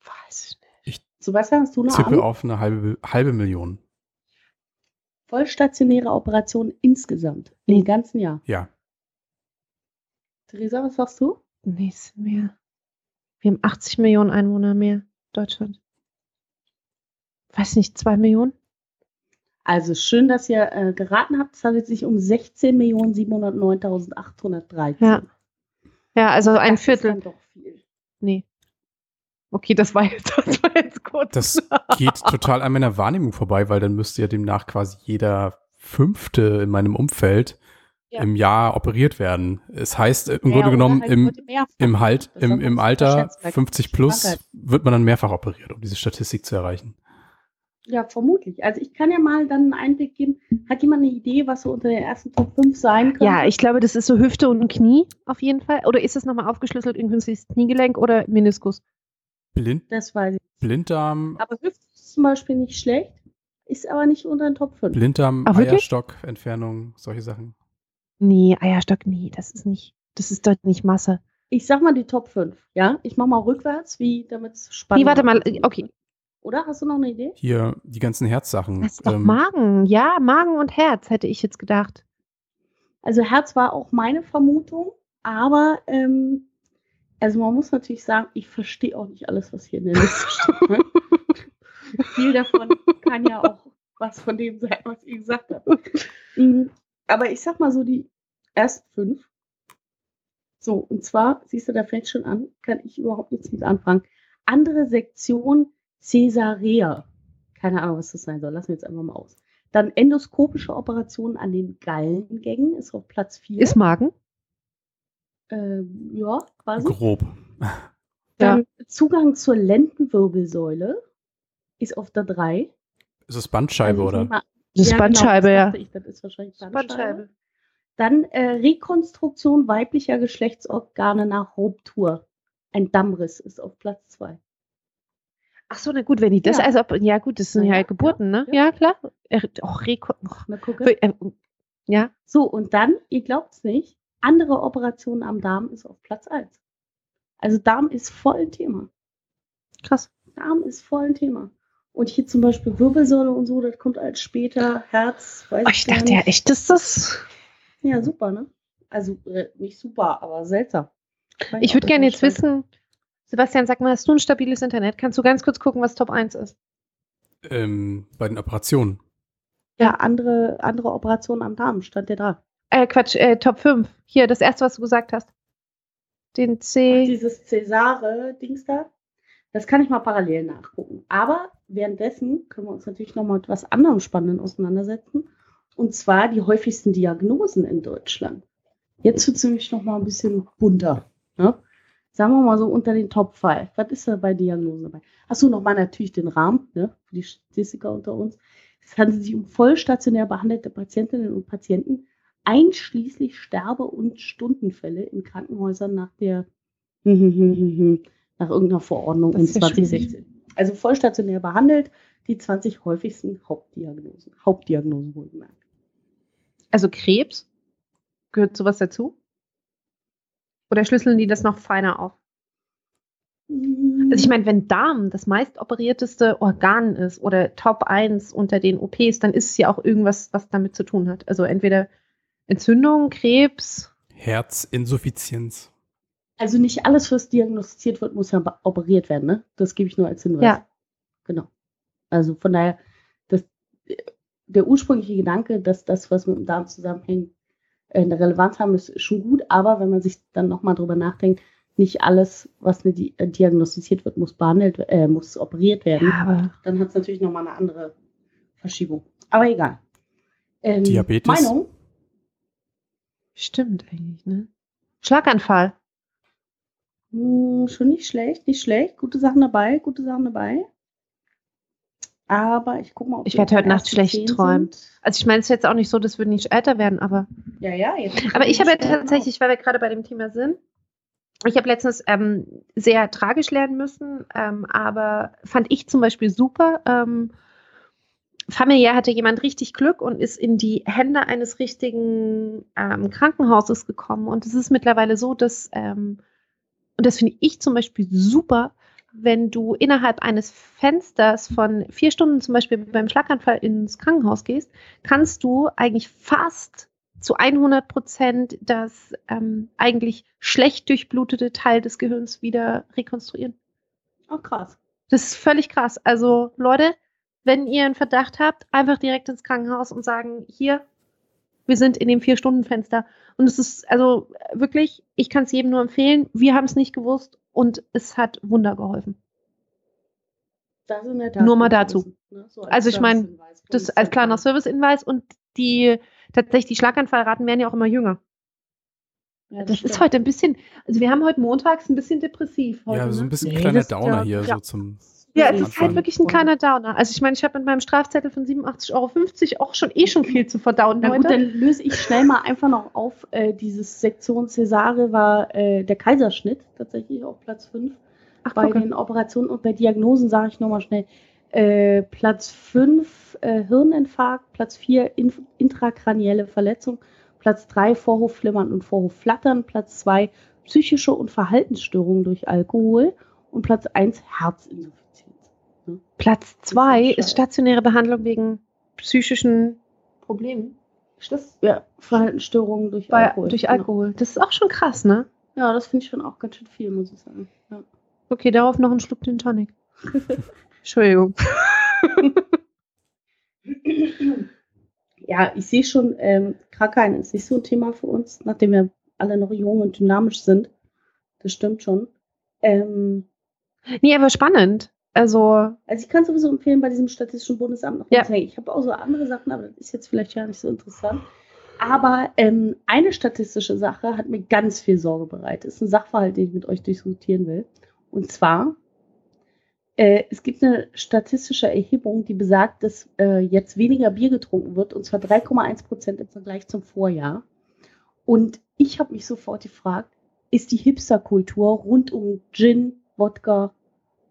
C: weiß ich nicht. Sebastian, hast du
B: eine Tippe Ahnung? auf eine halbe, halbe Million.
C: Vollstationäre Operationen insgesamt im ganzen Jahr.
B: Ja.
C: Theresa, was sagst du?
D: Sind mehr. Wir haben 80 Millionen Einwohner mehr, Deutschland. Weiß nicht, zwei Millionen?
C: Also schön, dass ihr äh, geraten habt. Es handelt sich um 16.709.813.
D: Ja. ja, also ein das Viertel. Ist dann doch viel. Nee. Okay, das war jetzt, das war jetzt kurz.
B: Das geht total an meiner Wahrnehmung vorbei, weil dann müsste ja demnach quasi jeder Fünfte in meinem Umfeld ja. im Jahr operiert werden. Es heißt im ja, Grunde genommen halt im, im, halt, im, im Alter 50 plus wird man dann mehrfach operiert, um diese Statistik zu erreichen.
C: Ja, vermutlich. Also ich kann ja mal dann einen Einblick geben. Hat jemand eine Idee, was so unter den ersten Top 5 sein könnte?
D: Ja, ich glaube, das ist so Hüfte und Knie auf jeden Fall. Oder ist es nochmal aufgeschlüsselt in künstliches Kniegelenk oder Meniskus?
B: Blind,
C: das weiß ich.
B: Blinddarm.
C: Aber Hüfte ist zum Beispiel nicht schlecht, ist aber nicht unter den Top 5.
B: Blinddarm, ah, Eierstock, Entfernung, solche Sachen.
D: Nee, Eierstock, nee, das ist nicht, das ist dort nicht Masse.
C: Ich sag mal die Top 5, ja? Ich mach mal rückwärts, wie damit es spannend
D: Nee, warte mal, okay.
C: Oder? Hast du noch eine Idee?
B: Hier, die ganzen Herzsachen.
D: Das ist doch ähm, Magen, ja, Magen und Herz, hätte ich jetzt gedacht.
C: Also Herz war auch meine Vermutung, aber ähm, also man muss natürlich sagen, ich verstehe auch nicht alles, was hier in der Liste steht. Viel davon kann ja auch was von dem sein, was ich gesagt habe. Mhm. Aber ich sag mal so die ersten fünf. So, und zwar, siehst du, da fängt schon an, kann ich überhaupt nichts mit anfangen. Andere Sektion Caesarea. Keine Ahnung, was das sein soll. Lassen wir jetzt einfach mal aus. Dann endoskopische Operationen an den Gallengängen ist auf Platz 4.
D: Ist Magen?
C: äh, ja, quasi.
B: Grob.
C: Dann Zugang zur Lendenwirbelsäule ist auf der 3.
B: Ist es Bandscheibe
C: Also
B: oder?
C: mal-
D: Das ist Bandscheibe,
C: genau,
D: ja.
C: das dachte Ich, das ist wahrscheinlich Bandscheibe. Dann äh, Rekonstruktion weiblicher Geschlechtsorgane nach Ruptur. Ein Dammriss ist auf Platz 2.
D: Ach so, na gut, wenn die das,
C: Ja.
D: also, ob- ja gut, das sind
C: Ja,
D: ja, Geburten, ne?
C: ja.
D: Ja, klar. Och, Reko och,
C: Mal gucken.
D: äh, ja,
C: So, und dann, ihr glaubt es nicht, andere Operationen am Darm ist auf Platz 1. Also Darm ist voll ein Thema.
D: krass.
C: Darm ist voll ein Thema. Und hier zum Beispiel Wirbelsäule und so, das kommt als später, Herz, weiß
D: Oh, ich dachte ja echt, dass das.
C: Ja, super, ne? Also äh, nicht super, aber seltsam.
D: Ich
C: auch,
D: würde gerne jetzt wissen, Sebastian, sag mal, hast du ein stabiles Internet? Kannst du ganz kurz gucken, was Top 1 ist?
B: Ähm, bei den Operationen.
C: Ja, andere, andere Operationen am Darm stand der da.
D: Äh, Quatsch, äh, Top 5. Hier, das erste, was du gesagt hast. Den
C: Ach,
D: C.
C: dieses Cäsare-Dings da, das kann ich mal parallel nachgucken. Aber währenddessen können wir uns natürlich noch mal mit was anderem Spannenden auseinandersetzen. Und zwar die häufigsten Diagnosen in Deutschland. Jetzt wird es nämlich noch mal ein bisschen bunter. Ne? Sagen wir mal so unter den Top 5. Was ist da bei Diagnosen dabei? Achso, nochmal natürlich den Rahmen ne? für die Statistiker unter uns. Es handelt sich um vollstationär behandelte Patientinnen und Patienten, einschließlich Sterbe- und Stundenfälle in Krankenhäusern nach der nach irgendeiner Verordnung
D: Das
C: in
D: ist ja
C: 2016. Also vollstationär behandelt, die 20 häufigsten Hauptdiagnosen. Hauptdiagnosen wohlgemerkt.
D: Also Krebs? Gehört sowas dazu? Oder schlüsseln die das noch feiner auf? Also ich meine, wenn Darm das meist operierteste Organ ist oder Top 1 unter den OPs, dann ist es ja auch irgendwas, was damit zu tun hat. Also entweder Entzündung, Krebs.
B: Herzinsuffizienz.
C: Also nicht alles, was diagnostiziert wird, muss ja operiert werden, ne? Das gebe ich nur als Hinweis.
D: Ja.
C: Genau. Also von daher, das, der ursprüngliche Gedanke, dass das, was mit dem Darm zusammenhängt, eine Relevanz haben, ist schon gut, aber wenn man sich dann nochmal drüber nachdenkt, nicht alles, was Di- äh, diagnostiziert wird, muss behandelt, äh, muss operiert werden,
D: aber
C: dann hat es natürlich nochmal eine andere Verschiebung. Aber egal. Ähm,
B: Diabetes?
C: Meinung?
D: stimmt eigentlich, ne? Schlaganfall.
C: Hm, schon nicht schlecht, nicht schlecht. Gute Sachen dabei, gute Sachen dabei. Aber ich guck mal, ob
D: Ich
C: wir
D: werd
C: bei
D: heute Nacht schlecht träumen.
C: sind.
D: Also ich meine, es ist jetzt auch nicht so, dass wir nicht älter werden, aber.
C: Ja, ja. Jetzt
D: Aber ich habe ja tatsächlich, weil wir gerade bei dem Thema sind, ich habe letztens ähm, sehr tragisch lernen müssen, ähm, aber fand ich zum Beispiel super. Ähm, familiär hatte jemand richtig Glück und ist in die Hände eines richtigen ähm, Krankenhauses gekommen. Und es ist mittlerweile so, dass, ähm, und das finde ich zum Beispiel super, wenn du innerhalb eines Fensters von vier Stunden zum Beispiel beim Schlaganfall ins Krankenhaus gehst, kannst du eigentlich fast zu 100 Prozent das ähm, eigentlich schlecht durchblutete Teil des Gehirns wieder rekonstruieren.
C: Oh, krass.
D: Das ist völlig krass. Also Leute, wenn ihr einen Verdacht habt, einfach direkt ins Krankenhaus und sagen, hier, wir sind in dem Vier-Stunden-Fenster. Und es ist also wirklich, ich kann es jedem nur empfehlen. Wir haben es nicht gewusst und es hat Wunder geholfen.
C: Das
D: Nur mal dazu.
C: ne? So
D: Also ich mein,
C: Servicehinweis,
D: Das als kleiner Service-Hinweis und die tatsächlich die Schlaganfallraten werden ja auch immer jünger.
C: Ja,
D: Das
C: stimmt.
D: ist heute ein bisschen, also wir haben heute montags ein bisschen depressiv. Heute,
B: Ja, so ein
D: ne?
B: bisschen
C: Nee,
B: kleiner
C: das-
B: Downer
C: ja,
B: hier,
D: ja.
B: so zum.
D: Ja, es ist halt wirklich ein kleiner Downer. Also ich meine, ich habe mit meinem Strafzettel von 87,50 Euro auch schon eh schon viel zu verdauen
C: Na gut,
D: heute.
C: dann löse ich schnell mal einfach noch auf. Äh, dieses Sektion Cesare war äh, der Kaiserschnitt tatsächlich auf Platz 5
D: Ach,
C: bei
D: gucke.
C: den Operationen und bei Diagnosen sage ich nochmal schnell. Äh, Platz 5 äh, Hirninfarkt, Platz 4 in, intrakranielle Verletzung, Platz 3 Vorhofflimmern und Vorhofflattern, Platz 2 psychische und Verhaltensstörungen durch Alkohol und Platz 1 Herzinsuffizienz.
D: Platz zwei
C: ist
D: ist stationäre Behandlung wegen psychischen Problemen.
C: Das, ja, Verhaltensstörungen durch
D: Bei,
C: Alkohol.
D: durch. Alkohol. Das ist auch schon krass, ne?
C: Ja, das finde ich schon auch ganz schön viel, muss ich sagen. Ja.
D: Okay, darauf noch einen Schluck Gin Tonic. Entschuldigung.
C: Ja, ich sehe schon, ähm, Krankheiten ist nicht so ein Thema für uns, nachdem wir alle noch jung und dynamisch sind. Das stimmt schon. Ähm,
D: Nee, aber spannend. Also,
C: Also ich kann sowieso empfehlen, bei diesem Statistischen Bundesamt noch
D: Ja.
C: Ich habe auch so andere Sachen, aber das ist jetzt vielleicht gar nicht so interessant. Aber ähm, eine statistische Sache hat mir ganz viel Sorge bereitet. Ist ein Sachverhalt, den ich mit euch diskutieren will. Und zwar, äh, es gibt eine statistische Erhebung, die besagt, dass äh, jetzt weniger Bier getrunken wird, und zwar 3,1 Prozent im Vergleich zum Vorjahr. Und ich habe mich sofort gefragt, ist die Hipsterkultur rund um Gin, Wodka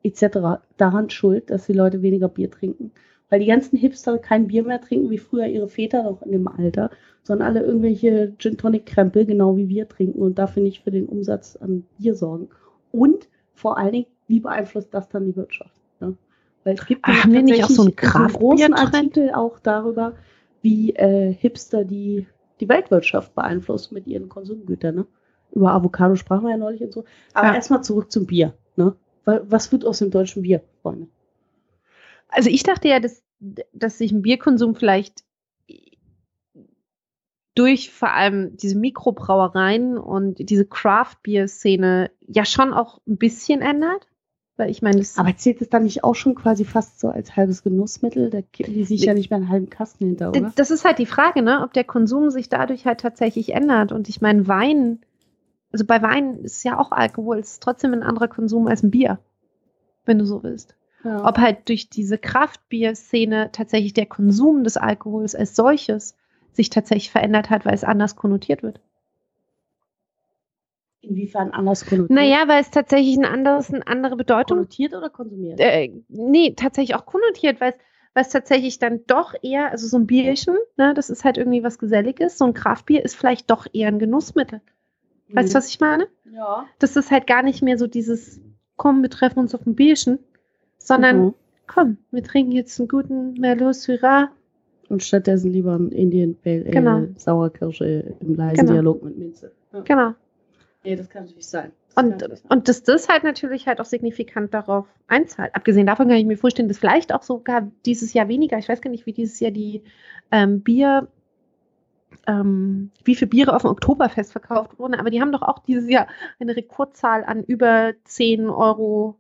C: etc. daran schuld, dass die Leute weniger Bier trinken? Weil die ganzen Hipster kein Bier mehr trinken, wie früher ihre Väter noch in dem Alter, sondern alle irgendwelche Gin Tonic Krempel, genau wie wir trinken und dafür nicht für den Umsatz an Bier sorgen. Und vor allen Dingen, wie beeinflusst das dann die Wirtschaft? Ne? Weil es gibt
D: Ach, wir nicht auch so einen
C: tatsächlich großen? Artikel auch darüber, wie äh, Hipster die, die Weltwirtschaft beeinflussen mit ihren Konsumgütern. Ne? Über Avocado sprachen wir ja neulich und so. Aber
D: Ja.
C: erstmal zurück zum Bier. Ne? Wa- Was wird aus dem deutschen Bier, Freunde?
D: also ich dachte ja, dass, dass sich ein Bierkonsum vielleicht durch vor allem diese Mikrobrauereien und diese Craft-Bier-Szene ja schon auch ein bisschen ändert. Weil ich meine,
C: Aber zählt es dann nicht auch schon quasi fast so als halbes Genussmittel? Da kippen die sich ja nicht mehr einen halben Kasten hinter, oder?
D: Das ist halt die Frage, ne? ob der Konsum sich dadurch halt tatsächlich ändert. Und ich meine, Wein, also bei Wein ist ja auch Alkohol, ist trotzdem ein anderer Konsum als ein Bier, wenn du so willst.
C: Ja.
D: Ob halt durch diese Kraftbier-Szene tatsächlich der Konsum des Alkohols als solches sich tatsächlich verändert hat, weil es anders konnotiert wird.
C: Inwiefern anders konnotiert?
D: Naja, weil es tatsächlich ein anderes, eine andere Bedeutung
C: konnotiert oder konsumiert?
D: äh, nee, tatsächlich auch konnotiert, weil es, weil es tatsächlich dann doch eher, also so ein Bierchen, ne, das ist halt irgendwie was Geselliges, so ein Kraftbier ist vielleicht doch eher ein Genussmittel. Weißt du, was ich meine?
C: Ja.
D: Das ist halt gar nicht mehr so dieses, komm, wir treffen uns auf ein Bierchen, sondern
C: Mhm.
D: komm, wir trinken jetzt einen guten Merlot Syrah.
C: Und stattdessen lieber ein Indian Pale Ale,
D: Genau.
C: Sauerkirsche im leisen
D: Genau.
C: Dialog mit Minze. Ja.
D: Genau.
C: Nee, das kann natürlich sein. Das
D: Und,
C: sein.
D: und dass das halt natürlich halt auch signifikant darauf einzahlt. Abgesehen davon kann ich mir vorstellen, dass vielleicht auch sogar dieses Jahr weniger, ich weiß gar nicht, wie dieses Jahr die ähm, Bier, ähm, wie viele Biere auf dem Oktoberfest verkauft wurden, aber die haben doch auch dieses Jahr eine Rekordzahl an über 10 Euro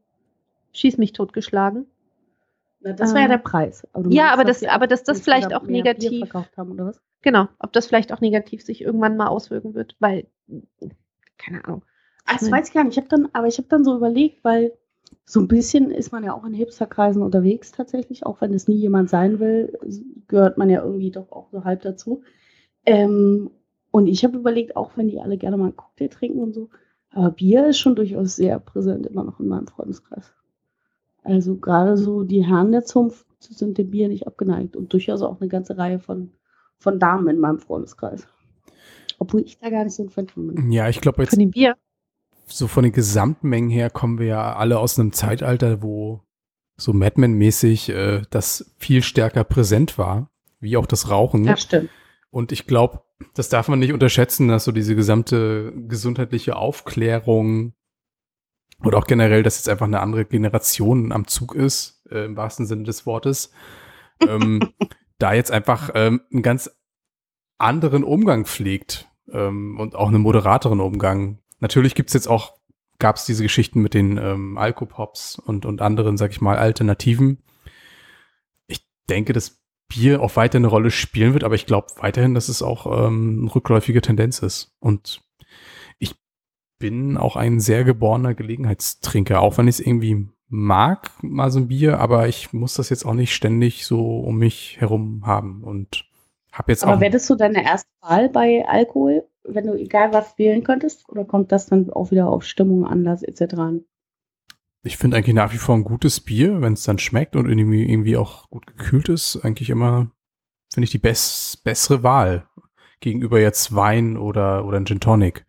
D: Schieß mich totgeschlagen.
C: Na, das war ja
D: ähm,
C: der Preis. Aber
D: ja, aber
C: dass
D: das- aber dass das vielleicht auch negativ-
C: haben, oder was?
D: Genau, ob das vielleicht auch negativ sich irgendwann mal auswirken wird, weil, keine Ahnung.
C: Ah, Das
D: Nein.
C: weiß ich gar nicht. Ich habe dann, aber ich habe dann so überlegt, weil so ein bisschen ist man ja auch in Hipsterkreisen unterwegs tatsächlich, auch wenn es nie jemand sein will, gehört man ja irgendwie doch auch so halb dazu. Ähm, und ich habe überlegt, auch wenn die alle gerne mal einen Cocktail trinken und so, aber Bier ist schon durchaus sehr präsent immer noch in meinem Freundeskreis. Also gerade so die Herren der Zunft sind dem Bier nicht abgeneigt und durchaus auch eine ganze Reihe von, von Damen in meinem Freundeskreis. Obwohl ich da gar nicht so ein Fan von bin.
B: Ja, ich glaube jetzt
D: Von dem Bier.
B: so von den Gesamtmengen her kommen wir ja alle aus einem Zeitalter, wo so Madman-mäßig äh, das viel stärker präsent war, wie auch das Rauchen.
C: Ja, stimmt.
B: Und ich glaube, das darf man nicht unterschätzen, dass so diese gesamte gesundheitliche Aufklärung oder auch generell, dass jetzt einfach eine andere Generation am Zug ist, äh, im wahrsten Sinne des Wortes, ähm, da jetzt einfach ähm, einen ganz anderen Umgang pflegt ähm, und auch einen moderateren Umgang. Natürlich gibt's jetzt auch, gab es diese Geschichten mit den ähm, Alkopops und, und anderen, sag ich mal, Alternativen. Ich denke, dass Bier auch weiter eine Rolle spielen wird, aber ich glaube weiterhin, dass es auch ähm, eine rückläufige Tendenz ist. Und ich bin auch ein sehr geborener Gelegenheitstrinker, auch wenn ich es irgendwie mag, mal so ein Bier, aber ich muss das jetzt auch nicht ständig so um mich herum haben und habe jetzt
C: Aber
B: auch
C: wäre das so deine erste Wahl bei Alkohol, wenn du egal was wählen könntest? Oder kommt das dann auch wieder auf Stimmung, Anlass etc. an?
B: Ich finde eigentlich nach wie vor ein gutes Bier, wenn es dann schmeckt und irgendwie, irgendwie auch gut gekühlt ist, eigentlich immer, finde ich, die bess bessere Wahl gegenüber jetzt Wein oder, oder ein Gin Tonic.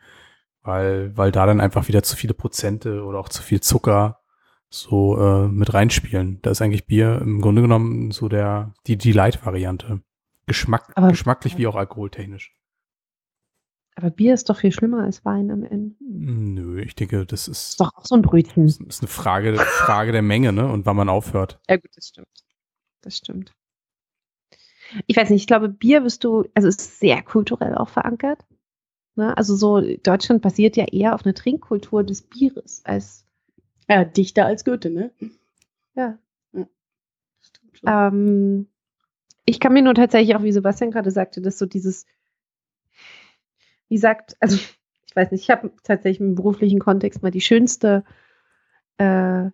B: Weil, weil da dann einfach wieder zu viele Prozente oder auch zu viel Zucker so äh, mit reinspielen. Da ist eigentlich Bier im Grunde genommen so der, die, die Light-Variante. Geschmack,
C: Aber-
B: geschmacklich wie auch alkoholtechnisch.
D: Aber Bier ist doch viel schlimmer als Wein am Ende.
B: Nö, ich denke, das ist,
D: Ist doch auch so ein Brötchen.
B: das ist eine Frage, Frage der Menge, ne? Und wann man aufhört.
D: Ja, gut, das stimmt. Das stimmt. Ich weiß nicht, ich glaube, Bier wirst du, also es ist sehr kulturell auch verankert. Ne? Also so, Deutschland basiert ja eher auf einer Trinkkultur des Bieres als,
C: Ja, dichter als Goethe, ne?
D: Ja.
C: Stimmt schon.
D: Ähm, ich kann mir nur tatsächlich auch, wie Sebastian gerade sagte, dass so dieses, wie sagt, also ich weiß nicht, ich habe tatsächlich im beruflichen Kontext mal die schönste, äh,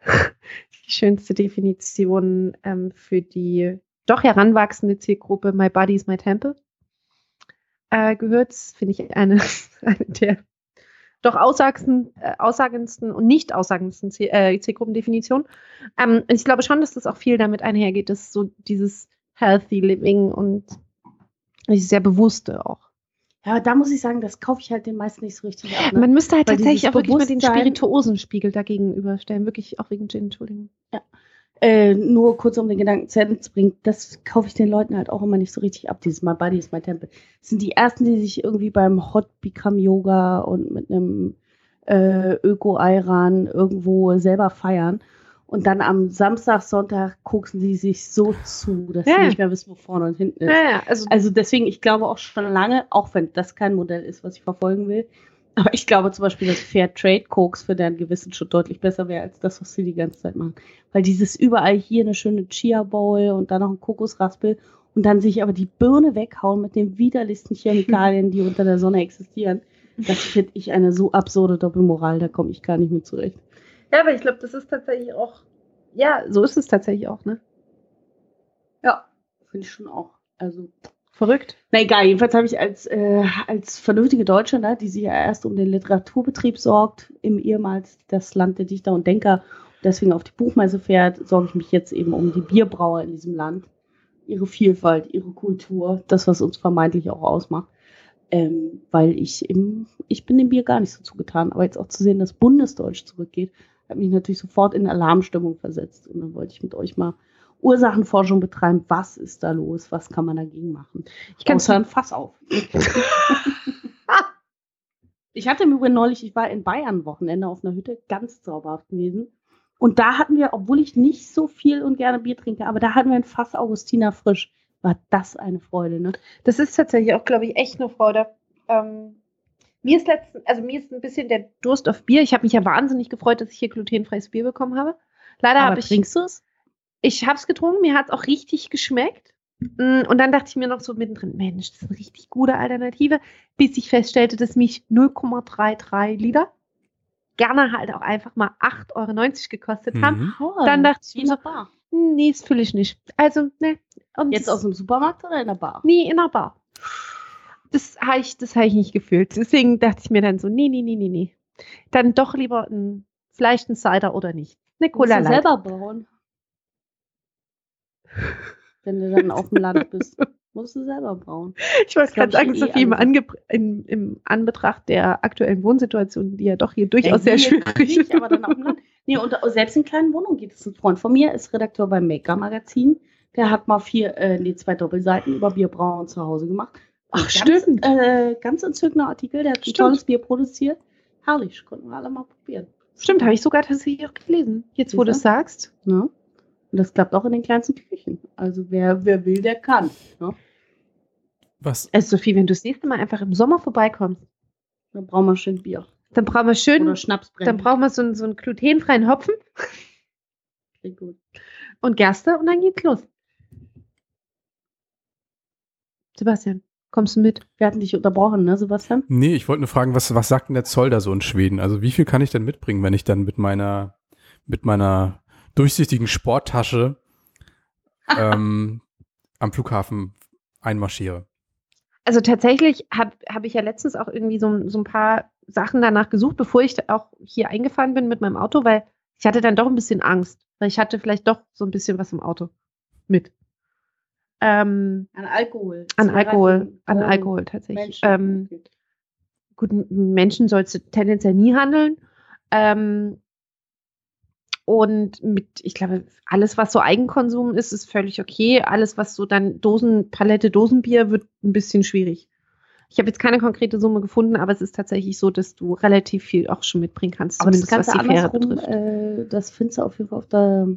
D: die schönste Definition ähm, für die doch heranwachsende Zielgruppe My Body is My Temple äh, gehört. Finde ich eine, eine der doch aussagendsten, äh, aussagendsten und nicht aussagendsten äh, Zielgruppendefinitionen. Ähm, ich glaube schon, dass das auch viel damit einhergeht, dass so dieses Healthy Living und sehr bewusste auch.
C: Ja, aber da muss ich sagen, das kaufe ich halt den meisten nicht so richtig ab. Ne?
D: Man müsste halt
C: Weil
D: tatsächlich auch wirklich mal den Spirituosenspiegel dagegen überstellen. Wirklich auch wegen Gin, Entschuldigung.
C: äh, nur kurz um den Gedanken zu Ende zu bringen, das kaufe ich den Leuten halt auch immer nicht so richtig ab. Dieses My Body is my Temple. Das sind die ersten, die sich irgendwie beim Hot Become Yoga und mit einem äh, Öko-Ayran irgendwo selber feiern. Und dann am Samstag, Sonntag gucken sie sich so zu, dass
D: Ja.
C: sie nicht mehr wissen, wo vorne und hinten ist.
D: Ja, also,
C: Also deswegen, ich glaube auch schon lange, auch wenn das kein Modell ist, was ich verfolgen will, aber ich glaube zum Beispiel, dass Fair Trade Koks für deren Gewissen schon deutlich besser wäre als das, was sie die ganze Zeit machen. Weil dieses überall hier eine schöne Chia Bowl und dann noch ein Kokosraspel und dann sich aber die Birne weghauen mit den widerlichsten Chemikalien, die unter der Sonne existieren. Das finde ich eine so absurde Doppelmoral, da komme ich gar nicht mit zurecht.
D: Ja, aber ich glaube, das ist tatsächlich auch. Ja, so ist es tatsächlich auch, ne?
C: Ja, finde ich schon auch. Also
D: Verrückt.
C: Na egal, jedenfalls habe ich als, äh, als vernünftige Deutsche, ne, die sich ja erst um den Literaturbetrieb sorgt, im ehemals das Land der Dichter und Denker und deswegen auf die Buchmesse fährt, sorge ich mich jetzt eben um die Bierbrauer in diesem Land. Ihre Vielfalt, ihre Kultur, das, was uns vermeintlich auch ausmacht. Ähm, weil ich im, ich bin dem Bier gar nicht so zugetan, aber jetzt auch zu sehen, dass Bundesdeutsch zurückgeht, hat mich natürlich sofort in Alarmstimmung versetzt. Und dann wollte ich mit euch mal Ursachenforschung betreiben. Was ist da los? Was kann man dagegen machen?
D: Ich kann
C: ein Fass auf. ich hatte im Übrigen neulich, ich war in Bayern Wochenende auf einer Hütte, ganz zauberhaft gewesen. Und da hatten wir, obwohl ich nicht so viel und gerne Bier trinke, aber da hatten wir ein Fass Augustiner frisch. War das eine Freude, ne?
D: Das ist tatsächlich auch, glaube ich, echt eine Freude. Ähm, mir ist letzten, also mir ist ein bisschen der Durst auf Bier. Ich habe mich ja wahnsinnig gefreut, dass ich hier glutenfreies Bier bekommen habe. Leider habe ich,
C: trinkst du es?
D: ich habe es getrunken, mir hat es auch richtig geschmeckt. Mm, Und dann dachte ich mir noch so mittendrin, Mensch, das ist eine richtig gute Alternative, bis ich feststellte, dass mich 0,33 Liter gerne halt auch einfach mal 8,90 Euro gekostet haben.
B: Mhm.
D: Dann dachte ich mir
C: in
D: so,
C: der Bar.
D: Hm, Nee, das fühle ich nicht. Also, ne. Und
C: Jetzt aus dem Supermarkt oder in der Bar?
D: Nee, in der Bar. Das habe ich, das hab ich nicht gefühlt. Deswegen dachte ich mir dann so, nee, nee, nee, nee, nee. Dann doch lieber ein, vielleicht ein Cider oder nicht. Eine Cola
C: du
D: Light.
C: selber brauen. Wenn du dann auf dem Land bist. Musst du selber brauen.
D: Ich wollte gerade sagen,
C: eh
D: Sophie, im,
C: ange-
D: Ange im, im Anbetracht der aktuellen Wohnsituation, die ja doch hier durchaus sehr
C: hier
D: schwierig ist.
C: aber dann auf dem Land. Nee, und selbst in kleinen Wohnungen geht es. Ein Freund von mir ist Redakteur beim Maker-Magazin. Der hat mal vier, äh, nee, zwei Doppelseiten über Bierbrauen zu Hause gemacht.
D: Ach,
C: ganz,
D: stimmt.
C: Äh, ganz entzückender Artikel. Der hat ein tolles Bier produziert. Herrlich, konnten wir alle mal probieren.
D: Stimmt, habe ich sogar tatsächlich auch gelesen. Jetzt, wo du es sagst.
C: Ne? Und das klappt auch in den kleinsten Küchen. Also wer, wer will, der kann. Ne?
B: Was?
D: Also Sophie, wenn du das nächste Mal einfach im Sommer vorbeikommst,
C: Dann brauchen wir schön Bier.
D: dann brauchen wir schön,
C: Oder Schnaps
D: dann brauchen wir so, einen- so einen glutenfreien Hopfen
C: Klingt gut.
D: und Gerste und dann geht's los. Sebastian, kommst du mit?
C: Wir hatten dich unterbrochen, ne, Sebastian?
B: Nee, ich wollte nur fragen, was, was sagt denn der Zoll da so in Schweden? Also wie viel kann ich denn mitbringen, wenn ich dann mit meiner, mit meiner durchsichtigen Sporttasche ähm, am Flughafen einmarschiere?
D: Also tatsächlich habe hab ich ja letztens auch irgendwie so, so ein paar Sachen danach gesucht, bevor ich auch hier eingefahren bin mit meinem Auto, weil ich hatte dann doch ein bisschen Angst, weil ich hatte vielleicht doch so ein bisschen was im Auto mit. Ähm,
C: An Alkohol.
D: an Alkohol, an
C: Drogen,
D: Alkohol tatsächlich.
C: Menschen.
D: Ähm, gut, Menschen sollst du tendenziell nie handeln. Ähm, und mit, ich glaube, alles, was so Eigenkonsum ist, ist völlig okay. Alles, was so dann Dosen, Palette Dosenbier, wird ein bisschen schwierig. Ich habe jetzt keine konkrete Summe gefunden, aber es ist tatsächlich so, dass du relativ viel auch schon mitbringen kannst,
C: Aber das
D: zumindest
C: Ganze
D: was die Fähre betrifft.
C: äh, das findest du auf jeden Fall auf der,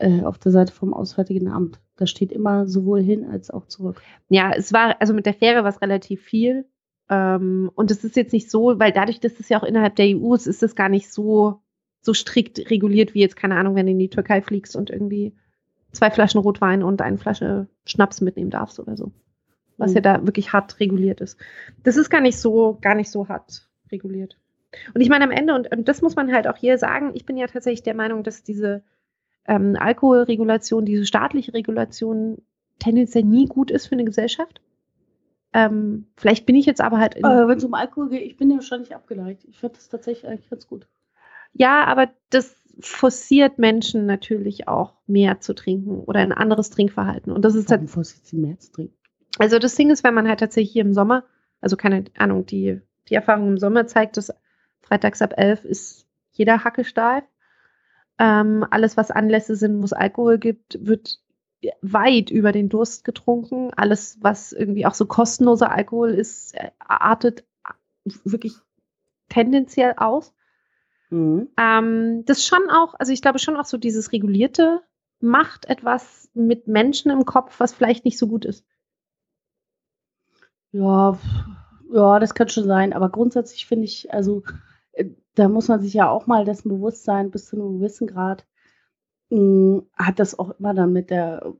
C: äh, auf der Seite vom Auswärtigen Amt. Da steht immer sowohl hin als auch zurück.
D: Ja, es war, also mit der Fähre war es relativ viel. Ähm, und es ist jetzt nicht so, weil dadurch, dass es ja auch innerhalb der EU ist, ist es gar nicht so so strikt reguliert wie jetzt, keine Ahnung, wenn du in die Türkei fliegst und irgendwie zwei Flaschen Rotwein und eine Flasche Schnaps mitnehmen darfst oder so. Was
C: Mhm.
D: ja da wirklich hart reguliert ist. Das ist gar nicht so, gar nicht so hart reguliert. Und ich meine am Ende, und, und das muss man halt auch hier sagen, ich bin ja tatsächlich der Meinung, dass diese ähm, Alkoholregulation, diese staatliche Regulation tendenziell nie gut ist für eine Gesellschaft. Ähm, vielleicht bin ich jetzt aber halt
C: Äh, Wenn es um Alkohol geht, ich bin ja schon nicht abgeneigt. Ich finde das tatsächlich eigentlich ganz gut.
D: Ja, aber das forciert Menschen natürlich auch mehr zu trinken oder ein anderes Trinkverhalten. Und das ist halt,
C: Warum forciert sie mehr zu trinken?
D: also das Ding ist, wenn man halt tatsächlich hier im Sommer, also keine Ahnung, die, die Erfahrung im Sommer zeigt, dass freitags ab 11 ist jeder Hacke steif. Ähm, alles, was Anlässe sind, wo es Alkohol gibt, wird weit über den Durst getrunken. Alles, was irgendwie auch so kostenloser Alkohol ist, äh, artet wirklich tendenziell aus.
C: Mhm.
D: Ähm, das schon auch, also ich glaube schon auch so dieses Regulierte macht etwas mit Menschen im Kopf, was vielleicht nicht so gut ist.
C: Ja, ja, das kann schon sein. Aber grundsätzlich finde ich, also äh, da muss man sich ja auch mal dessen bewusst sein, bis zu einem gewissen Grad mh, hat das auch immer dann mit der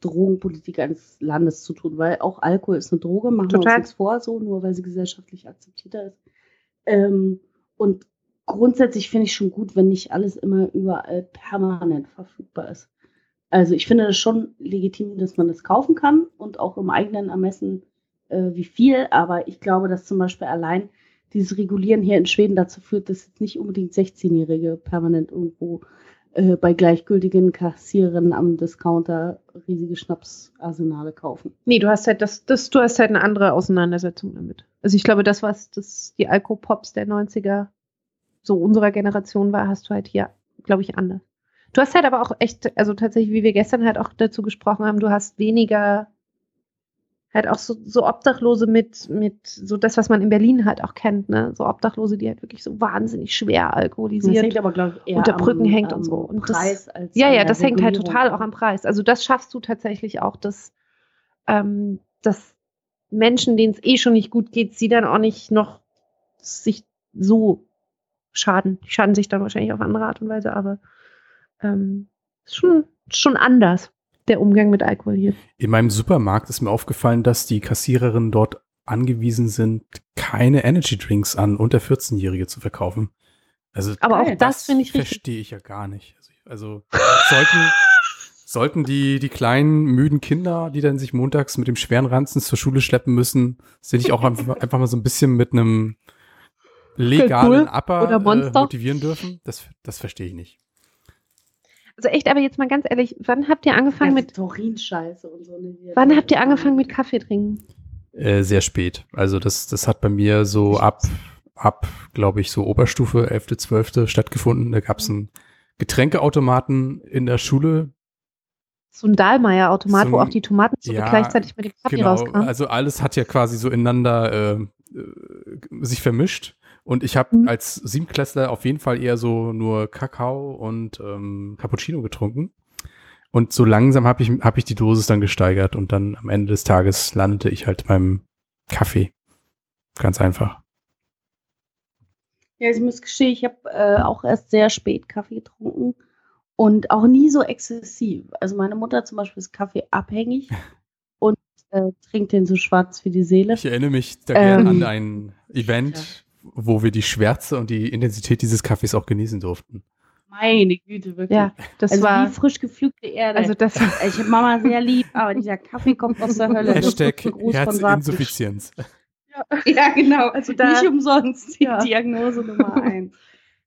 C: Drogenpolitik eines Landes zu tun, weil auch Alkohol ist eine Droge, machen wir
D: Total.
C: uns nichts vor, so nur weil sie gesellschaftlich akzeptierter ist. Ähm, und grundsätzlich finde ich schon gut, wenn nicht alles immer überall permanent verfügbar ist. Also ich finde das schon legitim, dass man das kaufen kann und auch im eigenen Ermessen äh, wie viel, aber ich glaube, dass zum Beispiel allein dieses Regulieren hier in Schweden dazu führt, dass jetzt nicht unbedingt 16-Jährige permanent irgendwo äh, bei gleichgültigen Kassiererinnen am Discounter riesige Schnapsarsenale kaufen.
D: Nee, du hast halt das, das, du hast halt eine andere Auseinandersetzung damit. Also ich glaube, das, was das die Alkopops der 90er so unserer Generation war, hast du halt hier, glaube ich, anders. Du hast halt aber auch echt, also tatsächlich, wie wir gestern halt auch dazu gesprochen haben, du hast weniger halt auch so, so Obdachlose mit, mit so das, was man in Berlin halt auch kennt, ne? So Obdachlose, die halt wirklich so wahnsinnig schwer
C: Das
D: alkoholisiert
C: hängt aber, glaube ich, eher
D: unter Brücken
C: am,
D: hängt
C: am
D: und so. Und das-
C: Preis als
D: Ja, ja, das hängt halt total auch am Preis. Also das schaffst du tatsächlich auch, dass, ähm, dass Menschen, denen es eh schon nicht gut geht, sie dann auch nicht noch sich so schaden. Die schaden sich dann wahrscheinlich auf andere Art und Weise, aber ähm, ist schon, schon anders, der Umgang mit Alkohol hier.
B: In meinem Supermarkt ist mir aufgefallen, dass die Kassiererinnen dort angewiesen sind, keine Energy Drinks an unter 14-Jährige zu verkaufen. Also
D: Aber auch das finde ich richtig.
B: verstehe ich ja gar nicht. Also, also sollten, sollten die, die kleinen, müden Kinder, die dann sich montags mit dem schweren Ranzen zur Schule schleppen müssen, sie nicht auch einfach, einfach mal so ein bisschen mit einem legalen Upper
D: oder
B: äh, motivieren dürfen? Das, das verstehe ich nicht.
D: Also echt, aber jetzt mal ganz ehrlich, wann habt ihr angefangen mit,
C: Taurinscheiße und so. Ne,
D: wann habt ihr angefangen mit Kaffee trinken?
B: Äh, sehr spät. Also das, das hat bei mir so ab, ab glaube ich, so Oberstufe, 11., 12. stattgefunden. Da gab es einen Getränkeautomaten in der Schule.
D: So ein Dahlmeier-Automat,
B: So
D: wo auch die Tomatensuppe
B: Ja,
D: gleichzeitig mit dem Kaffee
B: Genau,
D: rauskam.
B: also alles hat ja quasi so ineinander äh, äh, sich vermischt. Und ich habe
D: Mhm.
B: als Siebenklässler auf jeden Fall eher so nur Kakao und ähm, Cappuccino getrunken. Und so langsam habe ich, hab ich die Dosis dann gesteigert und dann am Ende des Tages landete ich halt beim Kaffee. Ganz einfach.
C: Ja, ich muss gestehen, ich habe äh, auch erst sehr spät Kaffee getrunken und auch nie so exzessiv. Also meine Mutter zum Beispiel ist Kaffee abhängig und äh, trinkt den so schwarz wie die Seele.
B: Ich erinnere mich da
C: Ähm,
B: an ein Event, wo wir die Schwärze und die Intensität dieses Kaffees auch genießen durften.
C: Meine Güte, wirklich.
D: ja, das
C: also
D: war,
C: wie frisch gepflügte Erde.
D: also das,
C: ich habe Mama sehr lieb, aber dieser Kaffee kommt aus der Hölle.
B: Hashtag. Herzinsuffizienz.
C: Ja, genau.
D: Also da-
C: Nicht umsonst die
D: Ja.
C: Diagnose Nummer eins.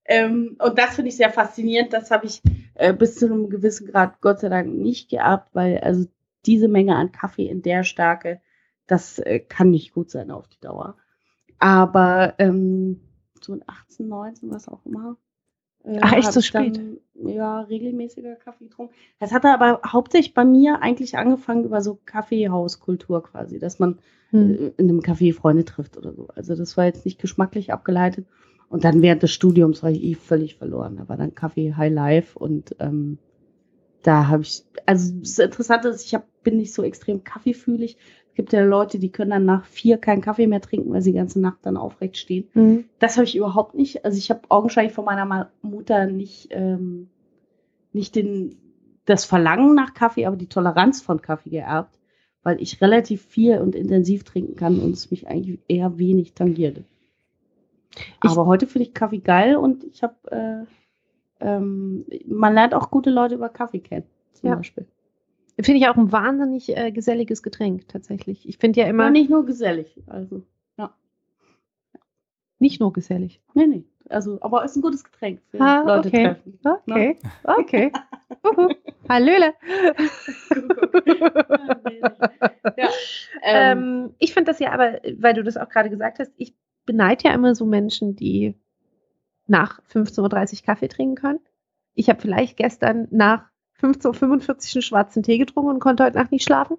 C: ähm, und das finde ich sehr faszinierend. Das habe ich äh, bis zu einem gewissen Grad Gott sei Dank nicht geerbt, weil also diese Menge an Kaffee in der Stärke, das äh, kann nicht gut sein auf die Dauer. Aber ähm, so in 18, 19, was auch immer. äh,
D: Ach, echt so spät?
C: Dann, ja, regelmäßiger Kaffee getrunken. Das hat aber hauptsächlich bei mir eigentlich angefangen über so Kaffeehauskultur quasi, dass man
D: hm.
C: äh, in einem Café Freunde trifft oder so. Also das war jetzt nicht geschmacklich abgeleitet. Und dann während des Studiums war ich eh völlig verloren. Da war dann Kaffee High Life und ähm, da habe ich, also das Interessante ist, ich hab, bin nicht so extrem kaffeefühlig. Gibt ja Leute, die können dann nach vier keinen Kaffee mehr trinken, weil sie die ganze Nacht dann aufrecht stehen.
D: Mhm.
C: Das habe ich überhaupt nicht. Also ich habe augenscheinlich von meiner Mutter nicht, ähm, nicht den, das Verlangen nach Kaffee, aber die Toleranz von Kaffee geerbt, weil ich relativ viel und intensiv trinken kann und es mich eigentlich eher wenig tangiert.
D: Ich-
C: aber heute finde ich Kaffee geil und ich habe, äh, ähm, man lernt auch gute Leute über Kaffee kennen, zum
D: Ja.
C: Beispiel.
D: Finde ich auch ein wahnsinnig äh, geselliges Getränk, tatsächlich. Ich finde ja immer
C: Immer nicht nur gesellig, also,
D: nicht nur gesellig.
C: nee, nee. Also, aber ist ein gutes Getränk für
D: Ah,
C: Leute
D: okay.
C: treffen.
D: Okay, okay. Uhu. Hallöle.
C: ja, ähm,
D: Ähm, ich finde das ja aber, weil du das auch gerade gesagt hast, ich beneide ja immer so Menschen, die nach 15.30 Uhr Kaffee trinken können. Ich habe vielleicht gestern nach 15.45 Uhr einen schwarzen Tee getrunken und konnte heute Nacht nicht schlafen.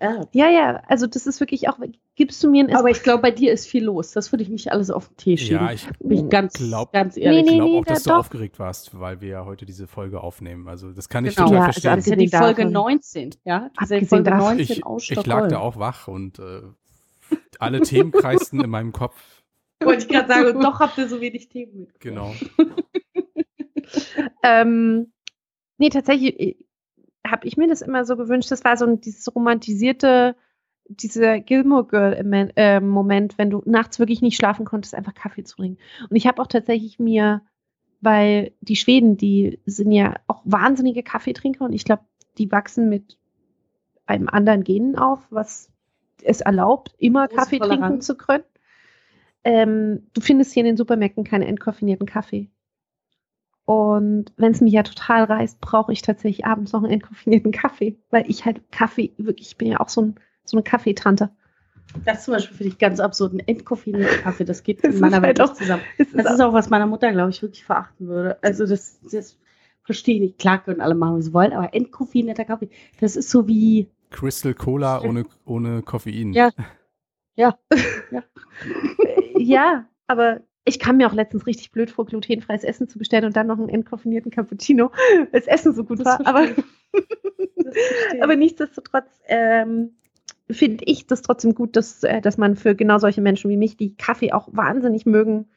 C: ja.
D: Ja, ja, also das ist wirklich auch, gibst du mir ein
C: Aber ich glaube, bei dir ist viel los. Das würde ich nicht alles auf den Tee schieben.
B: Ja, ich
C: Bin ich ganz,
B: glaub-
C: ganz ehrlich.
D: Nee, nee,
B: glaube auch,
D: da-
B: dass du
D: doch.
B: aufgeregt warst, weil wir ja heute diese Folge aufnehmen. Also das kann ich
C: Genau.
B: total
D: Ja, also
B: verstehen.
C: Das ist ja die Folge
D: davon-
C: 19. Ja, das ist ja die
D: Abgesehen
C: Folge
D: davon-
C: 19
B: ich,
C: aus
B: ich lag da auch wach und äh, alle Themen kreisten in meinem Kopf.
C: Wollte ich gerade sagen, und doch habt ihr so wenig Themen mit.
B: Genau.
D: Ähm, nee, tatsächlich habe ich mir das immer so gewünscht. Das war so ein, dieses romantisierte, dieser Gilmore Girl Emen- äh, Moment, wenn du nachts wirklich nicht schlafen konntest, einfach Kaffee zu trinken. Und ich habe auch tatsächlich mir, weil die Schweden, die sind ja auch wahnsinnige Kaffeetrinker und ich glaube, die wachsen mit einem anderen Genen auf, was es erlaubt, immer
C: Große
D: Kaffee trinken
C: Toleranz.
D: zu können. Ähm, du findest hier in den Supermärkten keinen entkoffinierten Kaffee. Und wenn es mich ja total reißt, brauche ich tatsächlich abends noch einen entkoffinierten Kaffee, weil ich halt Kaffee, wirklich, ich bin ja auch so, ein, so eine Kaffeetante.
C: Das zum Beispiel finde ich ganz absurd. Ein entkoffinierter Kaffee, das geht
D: Das
C: in meiner
D: ist
C: Welt
D: halt
C: nicht zusammen.
D: Das
C: Das ist auch, was meiner Mutter, glaube ich, wirklich verachten würde. Also das, das verstehe ich nicht. Klar können alle machen, wie sie wollen, aber entkoffinierter Kaffee, das ist so wie,
B: Crystal Cola ohne, ohne Koffein.
C: Ja. ja,
D: ja, aber ich kam mir auch letztens richtig blöd vor, glutenfreies Essen zu bestellen und dann noch einen entkoffinierten Cappuccino, weil das Essen so gut
C: Das
D: war. Aber,
C: Das
D: aber nichtsdestotrotz ähm, finde ich das trotzdem gut, dass, äh, dass man für genau solche Menschen wie mich, die Kaffee auch wahnsinnig mögen,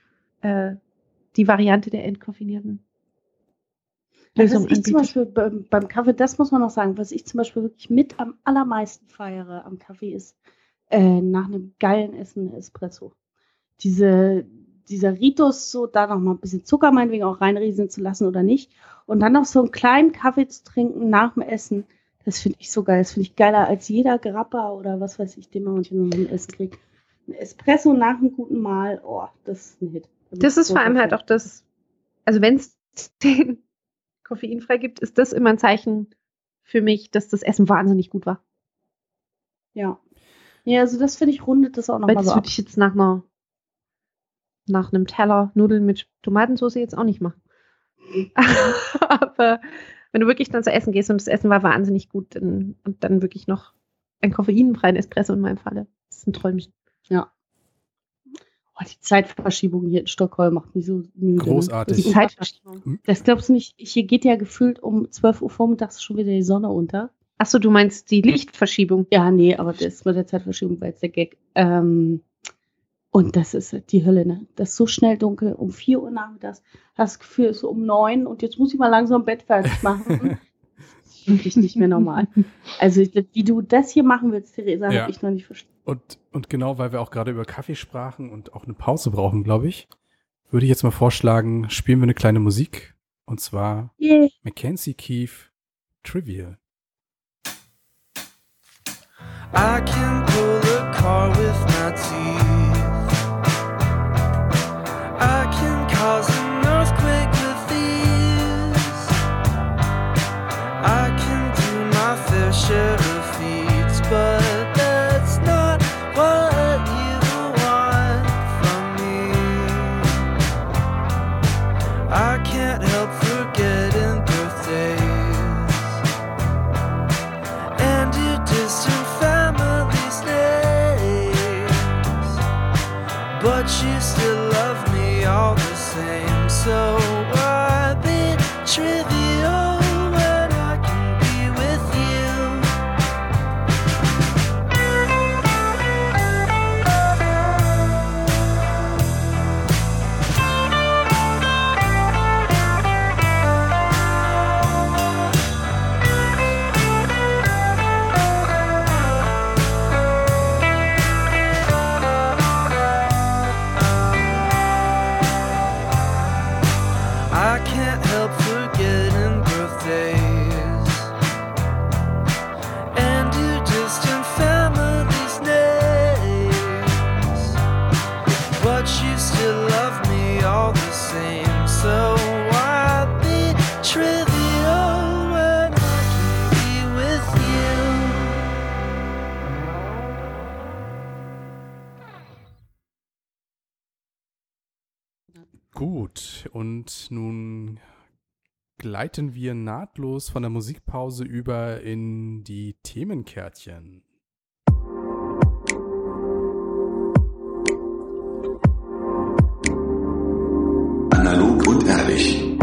D: äh, die Variante der entkoffinierten Lösung
C: was ich zum. Beispiel beim, Kaffee, das muss man noch sagen, was ich zum Beispiel wirklich mit am allermeisten feiere am Kaffee ist, äh, nach einem geilen Essen Espresso. Diese, dieser Ritus, so da noch mal ein bisschen Zucker meinetwegen auch reinrieseln zu lassen oder nicht. Und dann noch so einen kleinen Kaffee zu trinken nach dem Essen, das finde ich so geil. Das finde ich geiler als jeder Grappa oder was weiß ich, den man manchmal noch im Essen kriegt. Ein Espresso nach einem guten Mahl, oh, das ist ein Hit.
D: Das ist vor allem halt auch das, also wenn es den koffeinfrei gibt, ist das immer ein Zeichen für mich, dass das Essen wahnsinnig gut war.
C: Ja. Ja, also das finde ich rundet das auch nochmal
D: das
C: so ab.
D: würde ich jetzt nach einer nach einem Teller Nudeln mit Tomatensauce jetzt auch nicht machen. Aber wenn du wirklich dann zu essen gehst und das Essen war wahnsinnig gut dann, und dann wirklich noch ein koffeinfreien Espresso in meinem Falle, das ist ein Träumchen.
C: Oh, die Zeitverschiebung hier in Stockholm macht mich so müde.
B: Großartig.
C: Ne?
D: Die Zeitverschiebung.
C: Das glaubst du nicht, hier geht ja gefühlt um 12 Uhr vormittags schon wieder die Sonne unter.
D: Achso, du meinst die Lichtverschiebung.
C: Ja, nee, aber das mit der Zeitverschiebung war jetzt der Gag. Ähm, und das ist die Hölle, ne? Das ist so schnell dunkel. Um 4 Uhr nachmittags hast das Gefühl, es ist so um 9 und jetzt muss ich mal langsam Bett fertig machen. Das ist Wirklich nicht mehr normal. Also, wie du das hier machen willst, Theresa,
B: Ja.
C: habe ich noch nicht verstanden.
B: Und, und genau, weil wir auch gerade über Kaffee sprachen und auch eine Pause brauchen, glaube ich, würde ich jetzt mal vorschlagen, spielen wir eine kleine Musik. Und zwar
C: Yeah.
B: Mackenzie Keefe Trivial.
A: I can pull a car with my teeth.
B: Gleiten wir nahtlos von der Musikpause über in die Themenkärtchen.
E: Analog und ehrlich.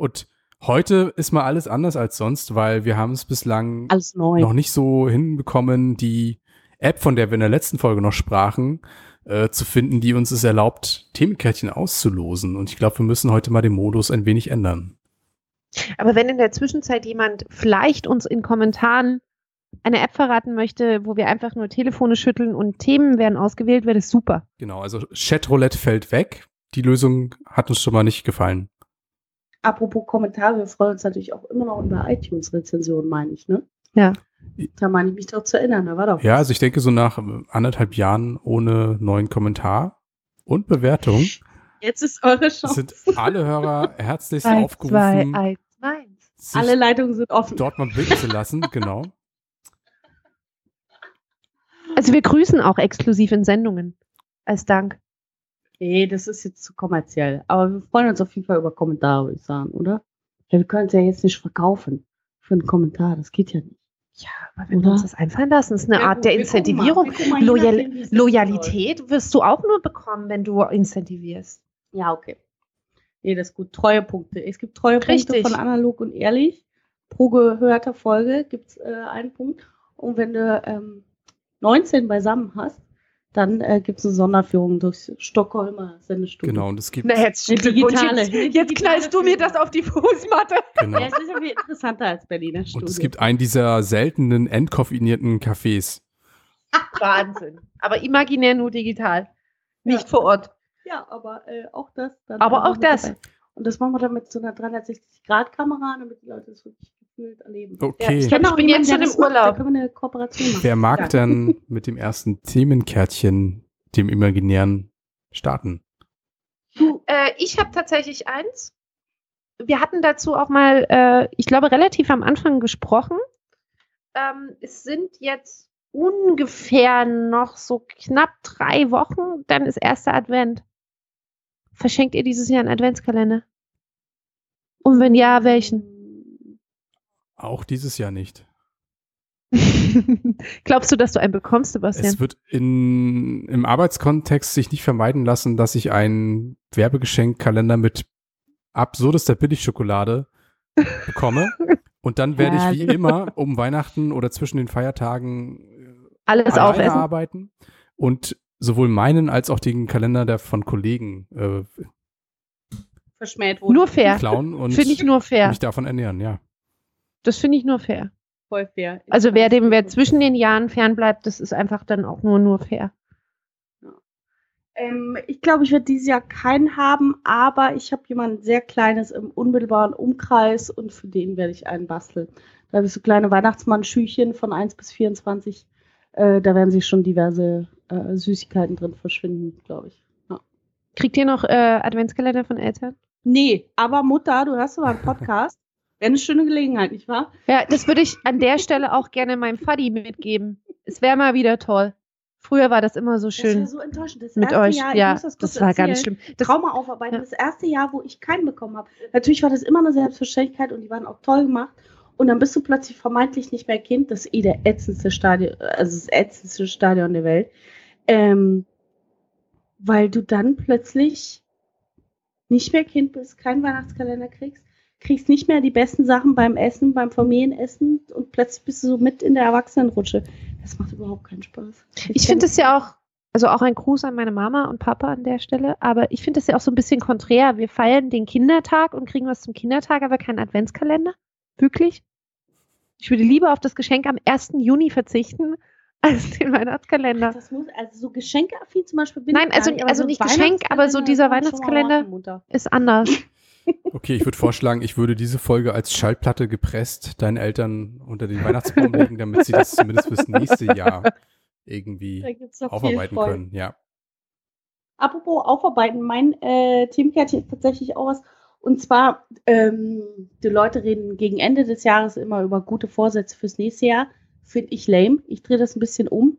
B: Und heute ist mal alles anders als sonst, weil wir haben es bislang noch nicht so hinbekommen, die App, von der wir in der letzten Folge noch sprachen, äh, zu finden, die uns es erlaubt, Themenkärtchen auszulosen. Und ich glaube, wir müssen heute mal den Modus ein wenig ändern.
D: Aber wenn in der Zwischenzeit jemand vielleicht uns in Kommentaren eine App verraten möchte, wo wir einfach nur Telefone schütteln und Themen werden ausgewählt, wäre das super.
B: Genau, also Chatroulette fällt weg. Die Lösung hat uns schon mal nicht gefallen.
C: Apropos Kommentare, wir freuen uns natürlich auch immer noch über iTunes-Rezensionen, meine ich, ne?
D: Ja.
C: Da meine ich mich doch zu erinnern, da war doch.
B: Ja, also ich denke, so nach äh, anderthalb Jahren ohne neuen Kommentar und Bewertung
C: Jetzt ist eure Chance.
B: sind alle Hörer herzlichst
D: Drei, zwei,
B: aufgerufen,
D: eins, eins.
C: Alle Leitungen sind offen.
B: dort mal blicken zu lassen. Genau.
D: Also wir grüßen auch exklusiv in Sendungen. Als Dank.
C: Nee, das ist jetzt zu kommerziell. Aber wir freuen uns auf jeden Fall über Kommentare, würde ich sagen, oder? Ja, wir können es ja jetzt nicht verkaufen für einen Kommentar. Das geht ja nicht.
D: Ja, aber wenn
C: Oder?
D: wir uns das einfallen lassen, ist eine
C: Ja,
D: Art
C: gut,
D: der. Incentivierung. Loyal
C: es
D: Loyalität wirst du auch nur bekommen, wenn du incentivierst.
C: Ja, okay. Nee, das ist gut. Treue Punkte. Es gibt treue Punkte
D: Richtig.
C: von analog und ehrlich. Pro gehörter Folge gibt es äh, einen Punkt. Und wenn du ähm, 19 beisammen hast, dann äh, gibt es eine Sonderführung durchs Stockholmer Sendestudio.
B: Genau, und es gibt,
D: Na, Glückwunsch.
C: digitale-
D: Jetzt, jetzt knallst du mir das auf die Fußmatte.
B: genau.
C: Ja, es ist irgendwie interessanter als Berliner Studio.
B: Und es gibt einen dieser seltenen entkoffinierten Cafés.
D: Wahnsinn. Aber imaginär nur digital. Nicht
C: Ja.
D: vor Ort.
C: Ja, aber äh, auch das. Dann
D: Aber auch das.
C: dabei. Und das machen wir dann mit so einer 360-Grad-Kamera, damit die Leute das wirklich gefühlt erleben.
B: Okay.
D: ich
C: kenne
D: Ich bin
C: jemanden,
D: jetzt schon im
C: macht,
D: Urlaub.
C: Da können wir eine Kooperation machen.
B: Wer mag
C: Ja.
B: denn mit dem ersten Themenkärtchen, dem imaginären, starten?
C: Du,
D: Äh, ich habe tatsächlich eins. Wir hatten dazu auch mal, äh, ich glaube, relativ am Anfang gesprochen. Ähm, es sind jetzt ungefähr noch so knapp drei Wochen, dann ist erster Advent. Verschenkt ihr dieses Jahr einen Adventskalender? Und wenn ja, welchen?
B: Auch dieses Jahr nicht.
D: Glaubst du, dass du einen bekommst, Sebastian?
B: Es wird in, im Arbeitskontext sich nicht vermeiden lassen, dass ich einen Werbegeschenkkalender mit absurdester Billigschokolade bekomme. Und dann werde ich wie
C: Ja.
B: immer um Weihnachten oder zwischen den Feiertagen äh,
D: Alles aufessen.
B: arbeiten und sowohl meinen als auch den Kalender der von Kollegen äh,
C: verschmäht wurde.
D: Nur fair.
B: klauen und
D: Finde ich nur fair.
B: mich davon ernähren, ja.
D: Das finde ich nur fair.
C: Voll fair.
D: Also wer dem, wer zwischen den Jahren fernbleibt, das ist einfach dann auch nur nur fair.
C: Ähm, ich glaube, ich werde dieses Jahr keinen haben, aber ich habe jemand sehr Kleines im unmittelbaren Umkreis und für den werde ich einen basteln. Da habe ich so kleine Weihnachtsmann-Schüchchen von 1 bis 24. Äh, da werden sich schon diverse äh, Süßigkeiten drin verschwinden, glaube ich. Ja.
D: Kriegt ihr noch äh, Adventskalender von Eltern?
C: Nee, aber Mutter, du hörst aber einen Podcast. Wäre eine schöne Gelegenheit, nicht wahr?
D: Ja, das würde ich an der Stelle auch gerne meinem Faddy mitgeben. Es wäre mal wieder toll. Früher war das immer so
C: Das
D: schön
C: war so enttäuschend. Das
D: mit
C: erste
D: euch.
C: Jahr, ich
D: ja,
C: muss
D: das,
C: kurz
D: war ganz schlimm. Das,
C: Trauma aufarbeiten.
D: Ja.
C: Das erste Jahr, wo ich keinen bekommen habe. Natürlich war das immer eine Selbstverständlichkeit und die waren auch toll gemacht. Und dann bist du plötzlich vermeintlich nicht mehr Kind. Das ist eh der ätzendste Stadion, also das ätzendste Stadion der Welt. Ähm, weil du dann plötzlich nicht mehr Kind bist, keinen Weihnachtskalender kriegst, kriegst nicht mehr die besten Sachen beim Essen, beim Familienessen und plötzlich bist du so mit in der Erwachsenenrutsche. Das macht überhaupt keinen Spaß.
D: ich finde es ja auch Also auch ein Gruß an meine Mama und Papa an der Stelle. Aber ich finde das ja auch so ein bisschen konträr. Wir feiern den Kindertag und kriegen was zum Kindertag, aber keinen Adventskalender. Wirklich? Ich würde lieber auf das Geschenk am 1. Juni verzichten, als den Weihnachtskalender.
C: Das muss, also so Geschenkeaffin zum Beispiel bin
D: Nein,
C: ich
D: also-
C: nicht,
D: also
C: so
D: nicht Geschenk, aber so dieser Weihnachtskalender. Ist anders.
B: Okay, ich würde vorschlagen, ich würde diese Folge als Schallplatte gepresst deinen Eltern unter den Weihnachtsbaum legen, damit sie das zumindest fürs nächste Jahr irgendwie aufarbeiten können. Ja.
C: Apropos aufarbeiten, mein äh, Themenkärtchen ist tatsächlich auch was. Und zwar, ähm, die Leute reden gegen Ende des Jahres immer über gute Vorsätze fürs nächste Jahr. Finde ich lame. Ich drehe das ein bisschen um,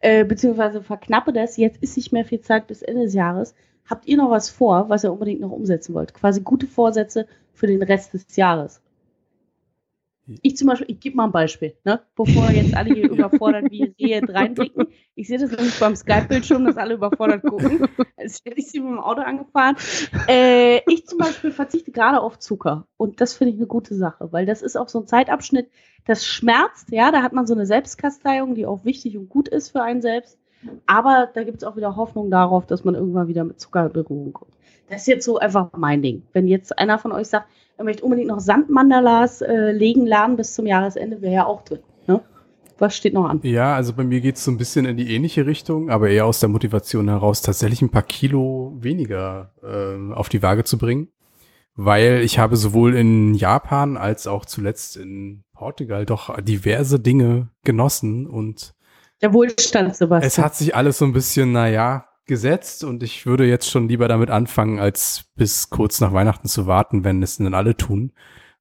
C: äh, beziehungsweise verknappe das. Jetzt ist nicht mehr viel Zeit bis Ende des Jahres. Habt ihr noch was vor, was ihr unbedingt noch umsetzen wollt? Quasi gute Vorsätze für den Rest des Jahres. Ich zum Beispiel, ich gebe mal ein Beispiel, ne? bevor jetzt alle hier überfordert wie Rehe reinblicken. Ich sehe das nämlich beim Skype-Bildschirm, dass alle überfordert gucken. Als hätte ich sie mit dem Auto angefahren. Äh, ich zum Beispiel verzichte gerade auf Zucker. Und das finde ich eine gute Sache, weil das ist auch so ein Zeitabschnitt, das schmerzt. Ja, da hat man so eine Selbstkasteiung, die auch wichtig und gut ist für einen selbst. Aber da gibt es auch wieder Hoffnung darauf, dass man irgendwann wieder mit Zucker in kommt. Das ist jetzt so einfach mein Ding. Wenn jetzt einer von euch sagt, er möchte unbedingt noch Sandmandalas äh, legen lernen bis zum Jahresende, wäre ja auch drin. Ne? Was steht noch an?
B: Ja, also bei mir geht es so ein bisschen in die ähnliche Richtung, aber eher aus der Motivation heraus, tatsächlich ein paar Kilo weniger äh, auf die Waage zu bringen. Weil ich habe sowohl in Japan als auch zuletzt in Portugal doch diverse Dinge genossen und
C: Der Wohlstand, Sebastian.
B: es hat sich alles so ein bisschen, naja, gesetzt und ich würde jetzt schon lieber damit anfangen, als bis kurz nach Weihnachten zu warten, wenn es dann alle tun.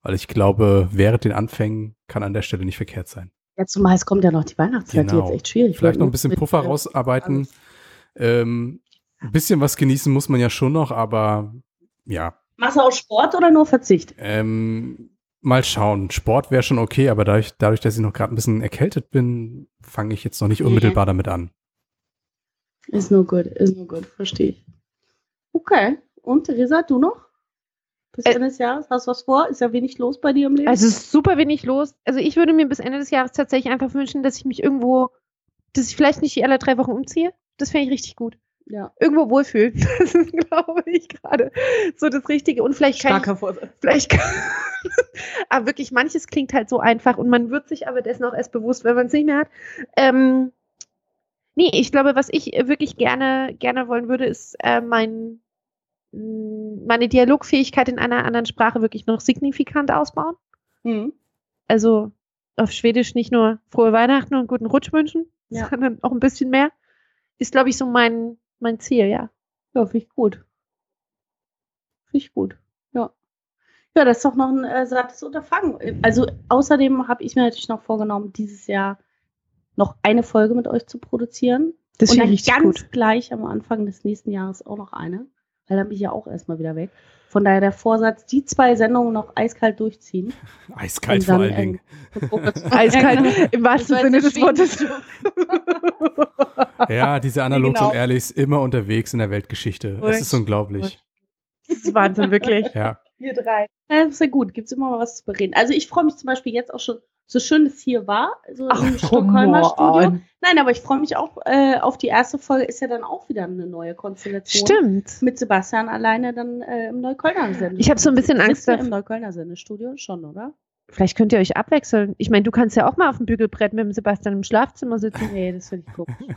B: Weil ich glaube, während den Anfängen kann an der Stelle nicht verkehrt sein.
C: ja, zumal es kommt ja noch die Weihnachtszeit, die
B: Genau.
C: jetzt echt schwierig
B: Vielleicht noch
C: ne?
B: ein bisschen Puffer
C: äh,
B: rausarbeiten. Ähm, ein bisschen was genießen muss man ja schon noch, aber ja,
C: Machst du auch Sport oder nur Verzicht?
B: ähm, mal schauen. Sport wäre schon okay, aber dadurch, dadurch, dass ich noch gerade ein bisschen erkältet bin, fange ich jetzt noch nicht
C: Mhm.
B: unmittelbar damit an.
C: Ist nur gut, ist nur gut, verstehe ich. Okay. Und Theresa, du noch? Bis Ende des Jahres? Hast du was vor? Ist ja wenig los bei dir im Leben?
D: Also es ist super wenig los. Also ich würde mir bis Ende des Jahres tatsächlich einfach wünschen, dass ich mich irgendwo, dass ich vielleicht nicht alle drei Wochen umziehe. Das fände ich richtig gut.
C: Ja.
D: Irgendwo wohlfühlen. Das ist, glaube ich, gerade so das Richtige. Und vielleicht kann ich,
C: Vorsatz.
D: vielleicht kann, aber wirklich, manches klingt halt so einfach und man wird sich aber dessen auch erst bewusst, wenn man es nicht mehr hat. Ähm, nee, ich glaube, was ich wirklich gerne, gerne wollen würde, ist äh, mein, mh, meine Dialogfähigkeit in einer anderen Sprache wirklich noch signifikant ausbauen.
C: Hm.
D: Also auf Schwedisch nicht nur frohe Weihnachten und guten Rutsch wünschen,
C: Ja.
D: sondern auch ein bisschen mehr. Ist, glaube ich, so mein, mein Ziel, ja.
C: Ja, finde ich gut. Finde ich gut. Ja. Ja, das ist doch noch ein äh, sattes Unterfangen. Also außerdem habe ich mir natürlich noch vorgenommen, dieses Jahr noch eine Folge mit euch zu produzieren.
D: Das
C: Und dann
D: ich
C: ganz
D: gut.
C: gleich am Anfang des nächsten Jahres auch noch eine. Weil dann bin ich ja auch erstmal wieder weg. Von daher der Vorsatz, die zwei Sendungen noch eiskalt durchziehen.
B: Eiskalt
C: Und
B: vor
C: dann,
B: allen
C: ähm,
B: Dingen.
D: Eiskalt im wahrsten Sinne des Wortes.
B: Ja, diese Analogs
C: genau.
B: und Ehrlichs immer unterwegs in der Weltgeschichte. Es ist
C: Ruhig.
B: unglaublich.
D: Das ist Wahnsinn, wirklich.
B: Ja.
C: Wir drei. Ja, das ist ja gut. Gibt es immer mal was zu bereden. Also ich freue mich zum Beispiel jetzt auch schon, so schön es hier war, so im Stockholmer Studio. Nein, aber ich freue mich auch äh, auf die erste Folge. Ist ja dann auch wieder eine neue Konstellation.
D: Stimmt.
C: Mit Sebastian alleine dann äh, im Neuköllner Sendestudio.
D: Ich habe so ein bisschen Angst
C: Sitzt im Neuköllner Sendestudio schon, oder?
D: Vielleicht könnt ihr euch abwechseln. Ich meine, du kannst ja auch mal auf dem Bügelbrett mit dem Sebastian im Schlafzimmer sitzen.
C: Nee, das finde ich komisch.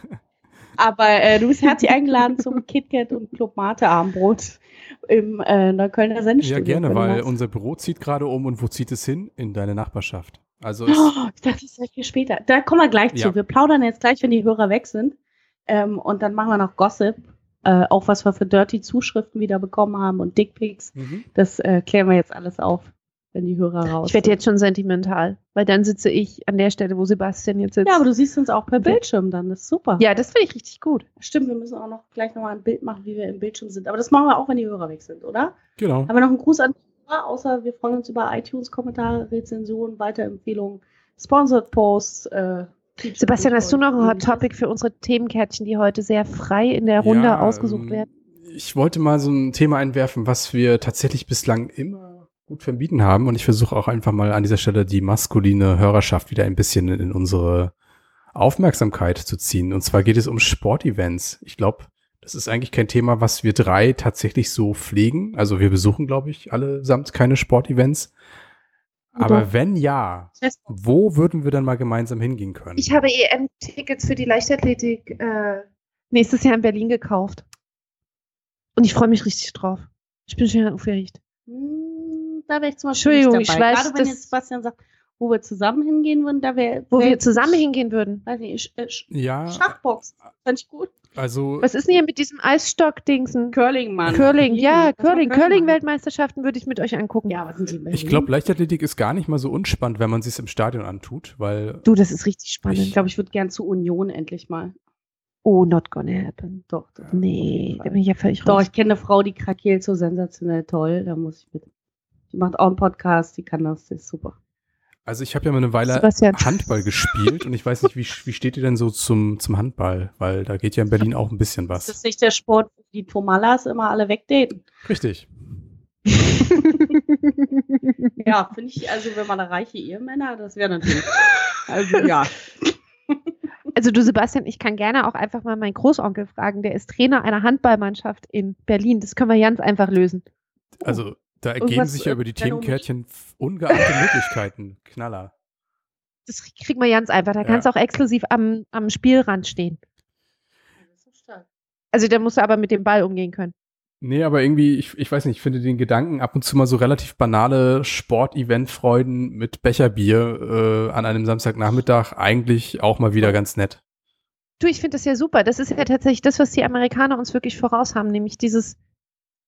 C: Aber äh, du bist herzlich eingeladen zum KitKat und Club Mate Abendbrot im äh, Neuköllner Sendestudio.
B: Ja, gerne, weil unser Büro zieht gerade um und wo zieht es hin? In deine Nachbarschaft. Also
C: Oh, ich dachte, das wäre viel später. Da kommen wir gleich zu.
B: Ja.
C: Wir plaudern jetzt gleich, wenn die Hörer weg sind. Ähm, und dann machen wir noch Gossip. Äh, auch was wir für dirty Zuschriften wieder bekommen haben und Dickpics.
B: mhm.
C: Das äh, klären wir jetzt alles auf, wenn die Hörer raus
D: Ich werde jetzt schon sentimental, weil dann sitze ich an der Stelle, wo Sebastian jetzt sitzt.
C: Ja, aber du siehst uns auch per Bildschirm dann. Das ist super.
D: ja, das finde ich richtig gut.
C: Stimmt, wir müssen auch noch gleich nochmal ein Bild machen, wie wir im Bildschirm sind. Aber das machen wir auch, wenn die Hörer weg sind, oder?
B: genau.
C: Haben wir noch einen Gruß an außer wir freuen uns über iTunes-Kommentare, Rezensionen, Weiterempfehlungen, Sponsored Posts. Äh,
D: Sebastian, hast du noch ein Hot. Topic für unsere Themenkärtchen, die heute sehr frei in der Runde
B: Ja,
D: ausgesucht
B: ähm,
D: werden?
B: Ich wollte mal so ein Thema einwerfen, was wir tatsächlich bislang immer gut vermieden haben. Und ich versuche auch einfach mal an dieser Stelle die maskuline Hörerschaft wieder ein bisschen in unsere Aufmerksamkeit zu ziehen. Und zwar geht es um Sportevents. Ich glaube, das ist eigentlich kein Thema, was wir drei tatsächlich so pflegen. Also wir besuchen, glaube ich, allesamt keine Sportevents. Aber
C: Doch.
B: wenn ja, wo würden wir dann mal gemeinsam hingehen können?
D: Ich habe EM-Tickets für die Leichtathletik äh, nächstes Jahr in Berlin gekauft. Und ich freue mich richtig drauf. Ich bin schon aufgeregt.
C: Hm, Da wäre ich zum Beispiel
D: Entschuldigung,
C: nicht
D: ich
C: dabei.
D: weiß,
C: Gerade wenn jetzt Sebastian sagt, wo wir zusammen hingehen würden, da wäre.
D: Wo
C: wär
D: wir zusammen hingehen würden.
C: Weiß nicht, Sch- äh, Sch-
B: ja,
C: Schachbox. Fand ich gut.
B: Also
D: Was ist denn hier mit diesem Eisstock-Dingsen?
C: Curling, Mann.
D: Curling, ja, Curling. Curling-Weltmeisterschaften würde ich mit euch angucken.
C: Ja, was sind die
B: ich glaube, Leichtathletik ist gar nicht mal so unspannend, wenn man sich im Stadion antut, weil
D: Du, das ist richtig spannend.
C: Ich glaube, ich würde gern zu Union endlich mal.
D: oh, not gonna happen.
C: Doch, doch.
D: Nee, da bin ich ja völlig
C: Doch,
D: raus.
C: ich kenne eine Frau, die krakeelt so sensationell toll. Da muss ich mit. Die macht auch einen Podcast, die kann das, das ist super.
B: Also ich habe ja mal eine Weile
D: Sebastian.
B: Handball gespielt und ich weiß nicht, wie, wie steht ihr denn so zum, zum Handball? Weil da geht ja in Berlin auch ein bisschen
C: Das
B: was.
C: ist nicht der Sport, wo die Tomalas immer alle wegdaten.
B: Richtig.
C: Ja, finde ich, also wenn man eine reiche Ehemänner, das wäre natürlich. Also ja.
D: Also du Sebastian, ich kann gerne auch einfach mal meinen Großonkel fragen, der ist Trainer einer Handballmannschaft in Berlin. Das können wir ganz einfach lösen.
B: Also da ergeben
C: Irgendwas,
B: sich ja
C: äh,
B: über die. Themenkärtchen ungeahnte Möglichkeiten. Knaller.
D: Das kriegen wir ganz einfach. Da
B: Ja.
D: kannst du auch exklusiv am, am Spielrand stehen. Also da musst du aber mit dem Ball umgehen können.
B: Nee, aber irgendwie, ich, ich weiß nicht, ich finde den Gedanken, ab und zu mal so relativ banale Sport-Event-Freuden mit Becherbier äh, an einem Samstagnachmittag eigentlich auch mal wieder ganz nett.
D: Du, ich finde das ja super. Das ist ja tatsächlich das, was die Amerikaner uns wirklich voraus haben, nämlich dieses,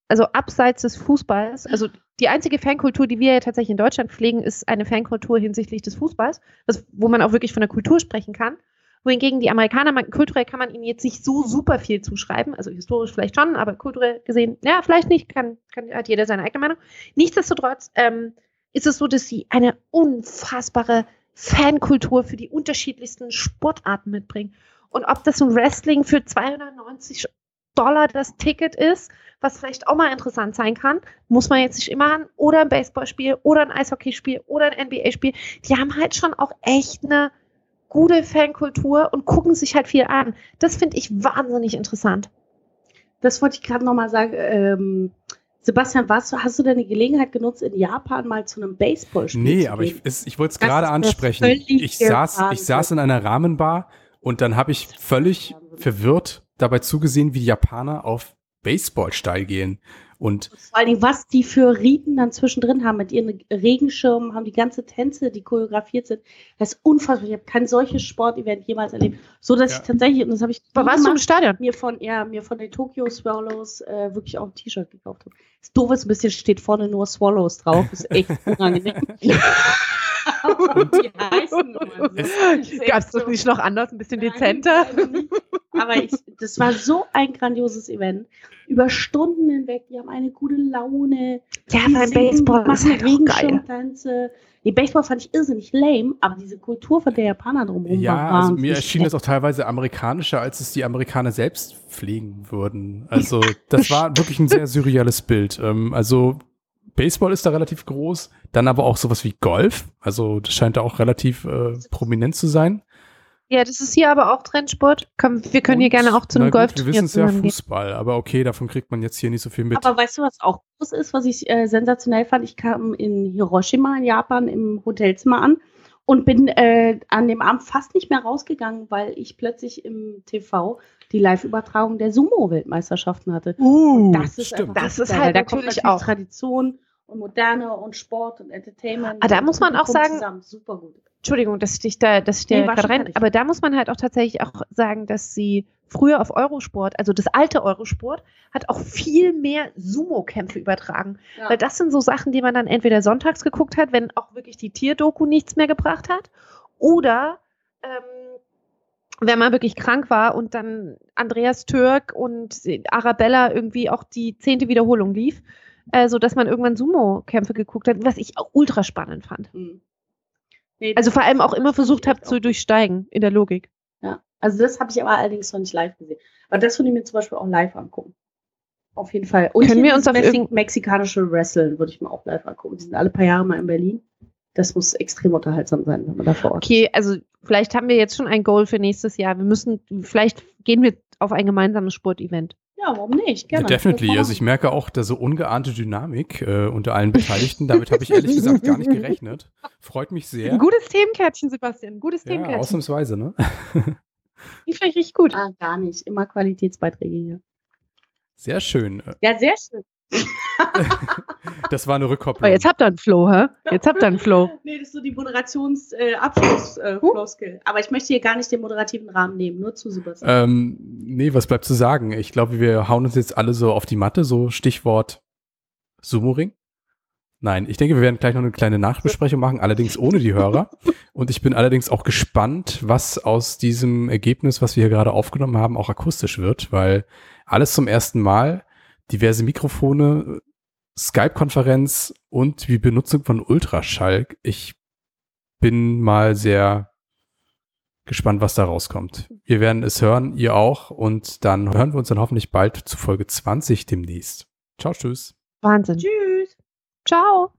D: also abseits des Fußballs, also die einzige Fankultur, die wir ja tatsächlich in Deutschland pflegen, ist eine Fankultur hinsichtlich des Fußballs, das, wo man auch wirklich von der Kultur sprechen kann. Wohingegen die Amerikaner, man, kulturell kann man ihnen jetzt nicht so super viel zuschreiben, also historisch vielleicht schon, aber kulturell gesehen, ja, vielleicht nicht, kann, kann hat jeder seine eigene Meinung. Nichtsdestotrotz ähm, ist es so, dass sie eine unfassbare Fankultur für die unterschiedlichsten Sportarten mitbringen. Und ob das ein Wrestling für 290 Dollar das Ticket ist, was vielleicht auch mal interessant sein kann, muss man jetzt nicht immer an, oder ein Baseballspiel oder ein Eishockeyspiel oder ein NBA-Spiel, die haben halt schon auch echt eine gute Fankultur und gucken sich halt viel an. Das finde ich wahnsinnig interessant.
C: Das wollte ich gerade nochmal sagen. Ähm, Sebastian, warst du, hast du deine Gelegenheit genutzt, in Japan mal zu einem Baseballspiel
B: Nee,
C: zu
B: aber ich,
C: gehen?
B: es, ich wollte es gerade ansprechen. Ich saß, ich saß in einer Rahmenbar und dann habe ich völlig verwirrt dabei zugesehen, wie die Japaner auf Baseballsteil gehen. Und
C: Vor allen Dingen, was die für Riten dann zwischendrin haben mit ihren Regenschirmen, haben die ganze Tänze, die choreografiert sind. Das ist unfassbar. Ich habe kein solches Sportevent jemals erlebt. So dass
B: Ja.
C: ich tatsächlich, und das habe ich
D: Aber warst du im Stadion?
C: mir von, ja, mir von den Tokyo Swallows äh, wirklich auch ein T-Shirt gekauft habe. Das doof ist ein bisschen, steht vorne nur Swallows drauf. Ist echt unangenehm. Aber die heißen so.
D: Gab es das nicht noch anders, ein bisschen
C: Nein,
D: dezenter?
C: Aber ich, das war so ein grandioses Event. Über Stunden hinweg, die haben eine gute Laune.
D: Ja,
C: die
D: beim Baseball
C: machen
D: halt auch geil.
C: Regenschirmtänze. Die Baseball fand ich irrsinnig lame, aber diese Kultur von der Japaner drumherum war
B: ja, also mir erschien das auch teilweise amerikanischer, als es die Amerikaner selbst pflegen würden. Also das war wirklich ein sehr surreales Bild. Ähm, also Baseball ist da relativ groß, dann aber auch sowas wie Golf. Also das scheint da auch relativ äh, prominent zu sein.
D: Ja, das ist hier aber auch Trendsport. Komm, wir können hier
B: Und,
D: gerne auch zu einem
B: gut,
D: Golf
B: Wir wissen es ja. Fußball, aber okay, davon kriegt man jetzt hier nicht so viel mit.
C: Aber weißt du, was auch groß ist, was ich äh, sensationell fand? Ich kam in Hiroshima in Japan im Hotelzimmer an und bin äh, an dem Abend fast nicht mehr rausgegangen, weil ich plötzlich im TV die Live-Übertragung der Sumo-Weltmeisterschaften hatte.
B: uh,
C: Das ist,
B: stimmt.
D: Das ist halt
C: weil da kommt
D: natürlich auch-
C: Tradition und Moderne und Sport und Entertainment.
D: Ah, da
C: und
D: muss man auch sagen-
C: Zusammen. Super gut.
D: Entschuldigung, dass ich dich da, dass ich dir
C: Nee,
D: gerade rein. Aber da muss man halt auch tatsächlich auch sagen, dass sie früher auf Eurosport, also das alte Eurosport, hat auch viel mehr Sumo-Kämpfe übertragen.
C: Ja.
D: Weil das sind so Sachen, die man dann entweder sonntags geguckt hat, wenn auch wirklich die Tierdoku nichts mehr gebracht hat, oder ähm, wenn man wirklich krank war und dann Andreas Türk und Arabella irgendwie auch die zehnte Wiederholung lief, äh, so dass man irgendwann Sumo-Kämpfe geguckt hat, was ich auch ultra spannend fand.
C: Hm. Nee,
D: Also vor allem auch immer versucht habe zu durchsteigen in der Logik.
C: Ja, also das habe ich aber allerdings noch nicht live gesehen. Aber das würde ich mir zum Beispiel auch live angucken. Auf jeden Fall. Und
D: Können wir uns auf
C: Mexi mexikanische Wrestling würde ich mir auch live angucken. Die sind alle paar Jahre mal in Berlin. das muss extrem unterhaltsam sein, wenn man da vor Ort ist.
D: Okay, also vielleicht haben wir jetzt schon ein Goal für nächstes Jahr. Wir müssen, vielleicht gehen wir auf ein gemeinsames Sportevent.
C: Ja, warum nicht?
B: Ja,
C: Gerne.
B: definitely. Also ich merke auch da so ungeahnte Dynamik äh, unter allen Beteiligten. Damit habe ich ehrlich gesagt gar nicht gerechnet. Freut mich sehr.
D: Ein gutes Themenkärtchen, Sebastian. Ein gutes
B: Ja,
D: Themenkärtchen.
B: ausnahmsweise, ne?
D: Die finde ich richtig gut.
C: Ah, gar nicht. Immer Qualitätsbeiträge hier.
B: Sehr schön.
C: Ja, sehr schön.
B: Das war eine
D: Aber
B: Rückkopplung.
D: Oh, jetzt habt ihr einen Flow, hä? Jetzt habt ihr einen Flow.
C: Nee, das ist so die Moderations-Abschluss-Floskel. Aber ich möchte hier gar nicht den moderativen Rahmen nehmen, nur zu Sebastian.
B: Ähm, nee, was bleibt zu sagen? Ich glaube, wir hauen uns jetzt alle so auf die Matte, so Stichwort Sumo-Ring. Nein, ich denke, wir werden gleich noch eine kleine Nachbesprechung machen, allerdings ohne die Hörer. Und ich bin allerdings auch gespannt, was aus diesem Ergebnis, was wir hier gerade aufgenommen haben, auch akustisch wird, weil alles zum ersten Mal, diverse Mikrofone, Skype-Konferenz und die Benutzung von Ultraschall. Ich bin mal sehr gespannt, was da rauskommt. Wir werden es hören, ihr auch. Und dann hören wir uns dann hoffentlich bald zu Folge 20 demnächst. Ciao, tschüss.
D: Wahnsinn.
C: Tschüss.
D: Ciao.